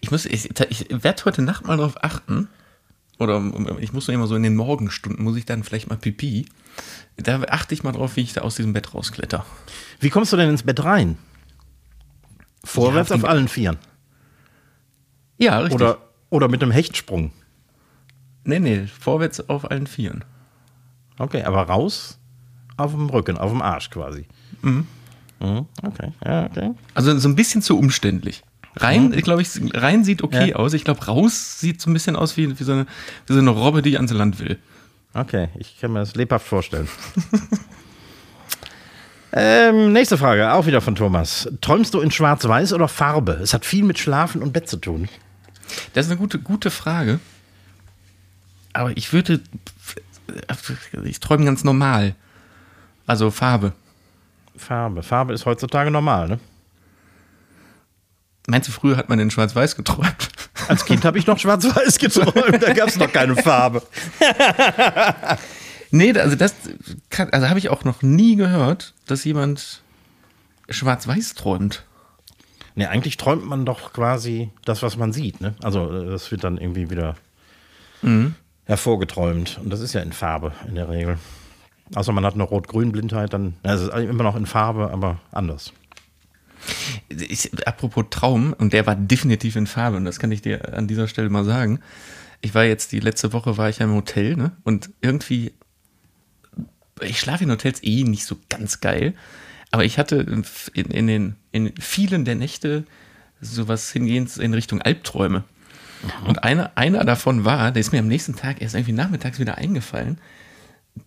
Ich muss, ich, ich werde heute Nacht mal darauf achten. Oder ich muss nur immer so in den Morgenstunden, muss ich dann vielleicht mal pipi. Da achte ich mal drauf, wie ich da aus diesem Bett rauskletter. Wie kommst du denn ins Bett rein? Vorwärts Ja, auf auf allen Vieren. Ja, richtig. Oder, oder mit einem Hechtsprung. Nee, nee, vorwärts auf allen Vieren. Okay, aber raus auf dem Rücken, auf dem Arsch quasi. Mhm, Okay, ja, okay. Also so ein bisschen zu umständlich. Rein, ich glaube, ich, rein sieht okay Ja. aus. Ich glaube, raus sieht so ein bisschen aus wie, wie, so eine, wie so eine Robbe, die ans Land will. Okay, ich kann mir das lebhaft vorstellen. ähm, nächste Frage, auch wieder von Thomas. Träumst du in Schwarz-Weiß oder Farbe? Es hat viel mit Schlafen und Bett zu tun. Das ist eine gute, gute Frage. Aber ich würde. Ich träume ganz normal. Also Farbe. Farbe. Farbe ist heutzutage normal, ne? Meinst du, früher hat man in Schwarz-Weiß geträumt? Als Kind habe ich noch Schwarz-Weiß geträumt, da gab es noch keine Farbe. Nee, also das kann, also habe ich auch noch nie gehört, dass jemand schwarz-weiß träumt. Nee, eigentlich träumt man doch quasi das, was man sieht. Ne? Also äh, das wird dann irgendwie wieder hervorgeträumt. Und das ist ja in Farbe in der Regel. Außer man hat eine Rot-Grün-Blindheit, dann also es ist immer noch in Farbe, aber anders. Ich, apropos Traum, und der war definitiv in Farbe, und das kann ich dir an dieser Stelle mal sagen. Ich war jetzt, die letzte Woche war ich ja im Hotel, ne? Und irgendwie, ich schlafe in Hotels eh nicht so ganz geil. Aber ich hatte in, in den, in vielen der Nächte sowas hingehend in Richtung Albträume. Und einer, einer davon war, der ist mir am nächsten Tag erst irgendwie nachmittags wieder eingefallen,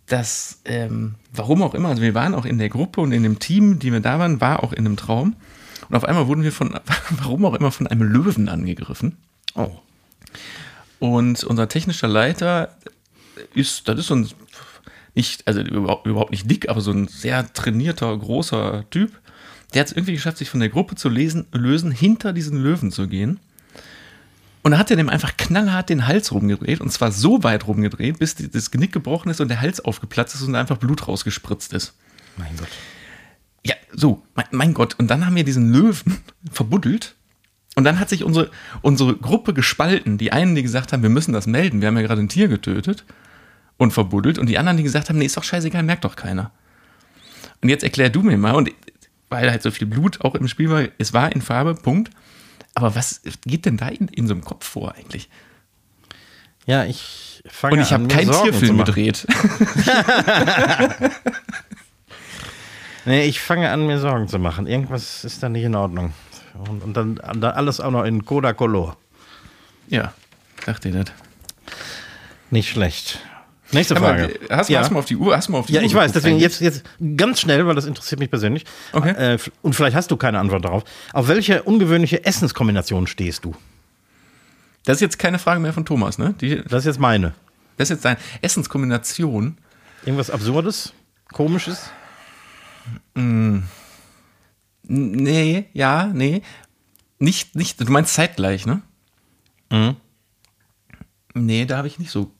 dass, ähm, warum auch immer, also wir waren auch in der Gruppe und in dem Team, die wir da waren, war auch in einem Traum. Und auf einmal wurden wir von, warum auch immer, von einem Löwen angegriffen. Oh. Und unser technischer Leiter ist, das ist so ein, nicht, also überhaupt, überhaupt nicht dick, aber so ein sehr trainierter, großer Typ. Der hat es irgendwie geschafft, sich von der Gruppe zu lesen, lösen, hinter diesen Löwen zu gehen. Und da hat er dem einfach knallhart den Hals rumgedreht und zwar so weit rumgedreht, bis das Genick gebrochen ist und der Hals aufgeplatzt ist und einfach Blut rausgespritzt ist. Mein Gott. Ja, so, mein, mein Gott. Und dann haben wir diesen Löwen verbuddelt. Und dann hat sich unsere, unsere Gruppe gespalten. Die einen, die gesagt haben, wir müssen das melden, wir haben ja gerade ein Tier getötet und verbuddelt. Und die anderen, die gesagt haben, nee, ist doch scheißegal, merkt doch keiner. Und jetzt erklär du mir mal, und weil halt so viel Blut auch im Spiel war, es war in Farbe, Punkt. Aber was geht denn da in, in so einem Kopf vor eigentlich? Ja, ich fange Und ich habe an, mir keinen Sorgen zu Tierfilm machen. gedreht. Nee, ich fange an, mir Sorgen zu machen. Irgendwas ist da nicht in Ordnung. Und, und dann, dann alles auch noch in Coda Color. ja, dachte ihr das. Nicht schlecht. Nächste Frage. hast, ja. hast du mal auf die Uhr? Hast du mal auf die Ja, Uhr ich weiß, deswegen eigentlich? jetzt, jetzt ganz schnell, weil das interessiert mich persönlich. Okay. Äh, und vielleicht hast du keine Antwort darauf. Auf welche ungewöhnliche Essenskombination stehst du? Das ist jetzt keine Frage mehr von Thomas, ne? Die, Das ist jetzt meine. das ist jetzt deine Essenskombination. Irgendwas Absurdes? Komisches? N- Nee, ja, nee. Nicht, nicht, du meinst zeitgleich, ne? Mhm. Nee, da habe ich nicht so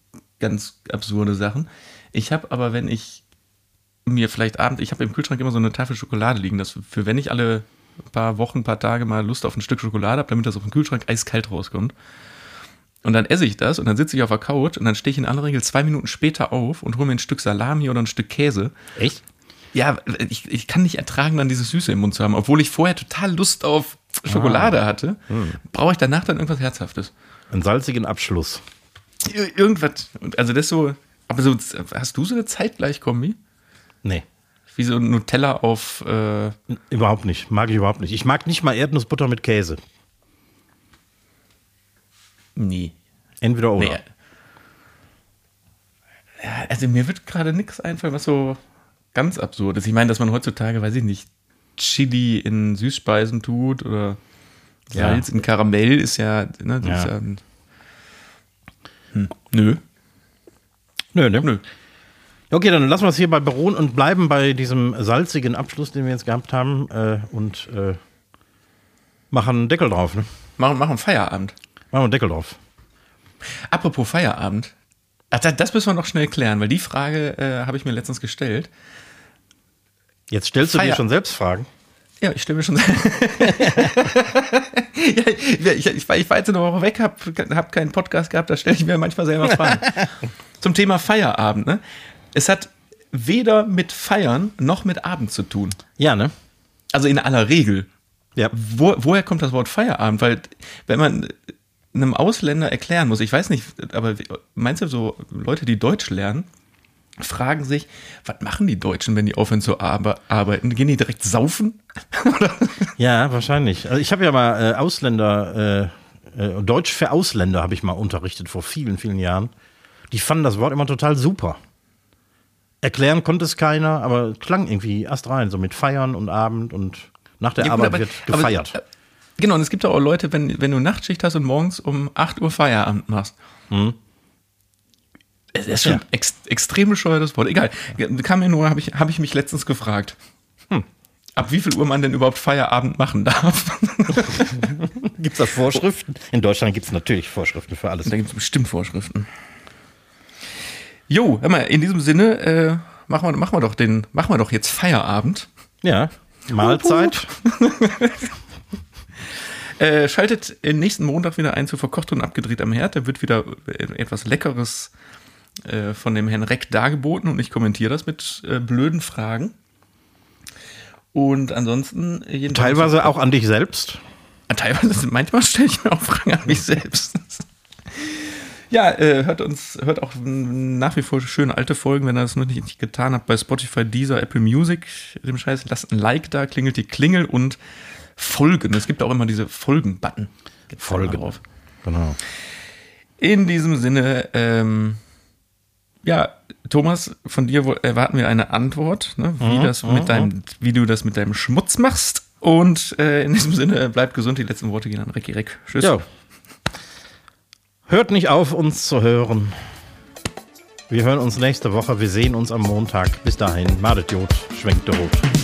ganz absurde Sachen. Ich habe aber, wenn ich mir vielleicht abend, ich habe im Kühlschrank immer so eine Tafel Schokolade liegen, dass für wenn ich alle paar Wochen, paar Tage mal Lust auf ein Stück Schokolade habe, damit das auf dem Kühlschrank eiskalt rauskommt. Und dann esse ich das und dann sitze ich auf der Couch und dann stehe ich in aller Regel zwei Minuten später auf und hole mir ein Stück Salami oder ein Stück Käse. Echt? Ja, ich, ich kann nicht ertragen, dann dieses Süße im Mund zu haben. Obwohl ich vorher total Lust auf Schokolade hatte, brauche ich danach dann irgendwas Herzhaftes. Einen salzigen Abschluss. Ir irgendwas. Und Also das so, aber so, hast du so eine Zeitgleichkombi? Nee. Wie so ein Nutella auf, äh, Überhaupt nicht. Mag ich überhaupt nicht. Ich mag nicht mal Erdnussbutter mit Käse. nee. Entweder oder. nee. Ja, also mir wird gerade nichts einfallen, was so ganz absurd ist. Ich meine, dass man heutzutage, weiß ich nicht, Chili in Süßspeisen tut oder Ja. Salz in Karamell ist ja, ne, das Ja. ist ja ein, hm. Nö. Nö, ne? Nö. Okay, dann lassen wir es hier bei beruhen und bleiben bei diesem salzigen Abschluss, den wir jetzt gehabt haben. Äh, und äh, machen einen Deckel drauf. Ne? Machen, machen Feierabend. Machen wir einen Deckel drauf. Apropos Feierabend. Ach, das, müssen wir noch schnell klären, weil die Frage äh, habe ich mir letztens gestellt. Jetzt stellst du dir Feier- schon selbst Fragen. Ja, ich stelle mir schon. ja, ich, ich, war, ich war jetzt eine Woche weg, habe hab keinen Podcast gehabt, da stelle ich mir manchmal selber Fragen. Zum Thema Feierabend. Ne? Es hat weder mit Feiern noch mit Abend zu tun. Ja, ne? Also in aller Regel. Ja. Wo, woher kommt das Wort Feierabend? Weil, wenn man einem Ausländer erklären muss, ich weiß nicht, aber meinst du so Leute, die Deutsch lernen, fragen sich, was machen die Deutschen, wenn die aufhören zu arbe arbeiten? Gehen die direkt saufen? Ja, wahrscheinlich. Also ich habe ja mal äh, Ausländer, äh, äh, Deutsch für Ausländer habe ich mal unterrichtet vor vielen, vielen Jahren. Die fanden das Wort immer total super. Erklären konnte es keiner, aber klang irgendwie erst rein, so mit Feiern und Abend und nach der Ja, Arbeit aber- wird aber- gefeiert. äh, genau, und es gibt auch Leute, wenn, wenn du Nachtschicht hast und morgens um 8 Uhr Feierabend machst. Das ist schon Ja. ex, extrem bescheuertes Wort. Egal. Kam mir nur, habe ich, hab ich mich letztens gefragt. Ab wie viel Uhr man denn überhaupt Feierabend machen darf? Gibt es da Vorschriften? In Deutschland gibt es natürlich Vorschriften für alles. da gibt es bestimmt Vorschriften. Jo, hör mal, in diesem Sinne, äh, machen, wir, machen, wir doch den, machen wir doch jetzt Feierabend. Ja, Mahlzeit. Äh, schaltet nächsten Montag wieder ein zu Verkocht und abgedreht am Herd. Da wird wieder etwas Leckeres äh, von dem Herrn Reck dargeboten und ich kommentiere das mit äh, blöden Fragen. Und ansonsten Teilweise auch an dich selbst. Teilweise, manchmal stelle ich mir auch Fragen an mich selbst. Ja, äh, hört uns, hört auch nach wie vor schöne alte Folgen, wenn ihr das noch nicht, nicht getan habt, bei Spotify, Deezer, Apple Music, dem Scheiß, lasst ein Like da, klingelt die Klingel und folgen. Es gibt auch immer diese Folgen-Button. Folgen. drauf. Genau. In diesem Sinne, ähm, ja, Thomas, von dir erwarten wir eine Antwort, ne, wie, das mit deinem, wie du das mit deinem Schmutz machst. Und äh, in diesem Sinne, bleibt gesund. Die letzten Worte gehen an Recki Reck. Tschüss. Ja. Hört nicht auf, uns zu hören. Wir hören uns nächste Woche. Wir sehen uns am Montag. Bis dahin, Madet Jod, schwenkt der Rot.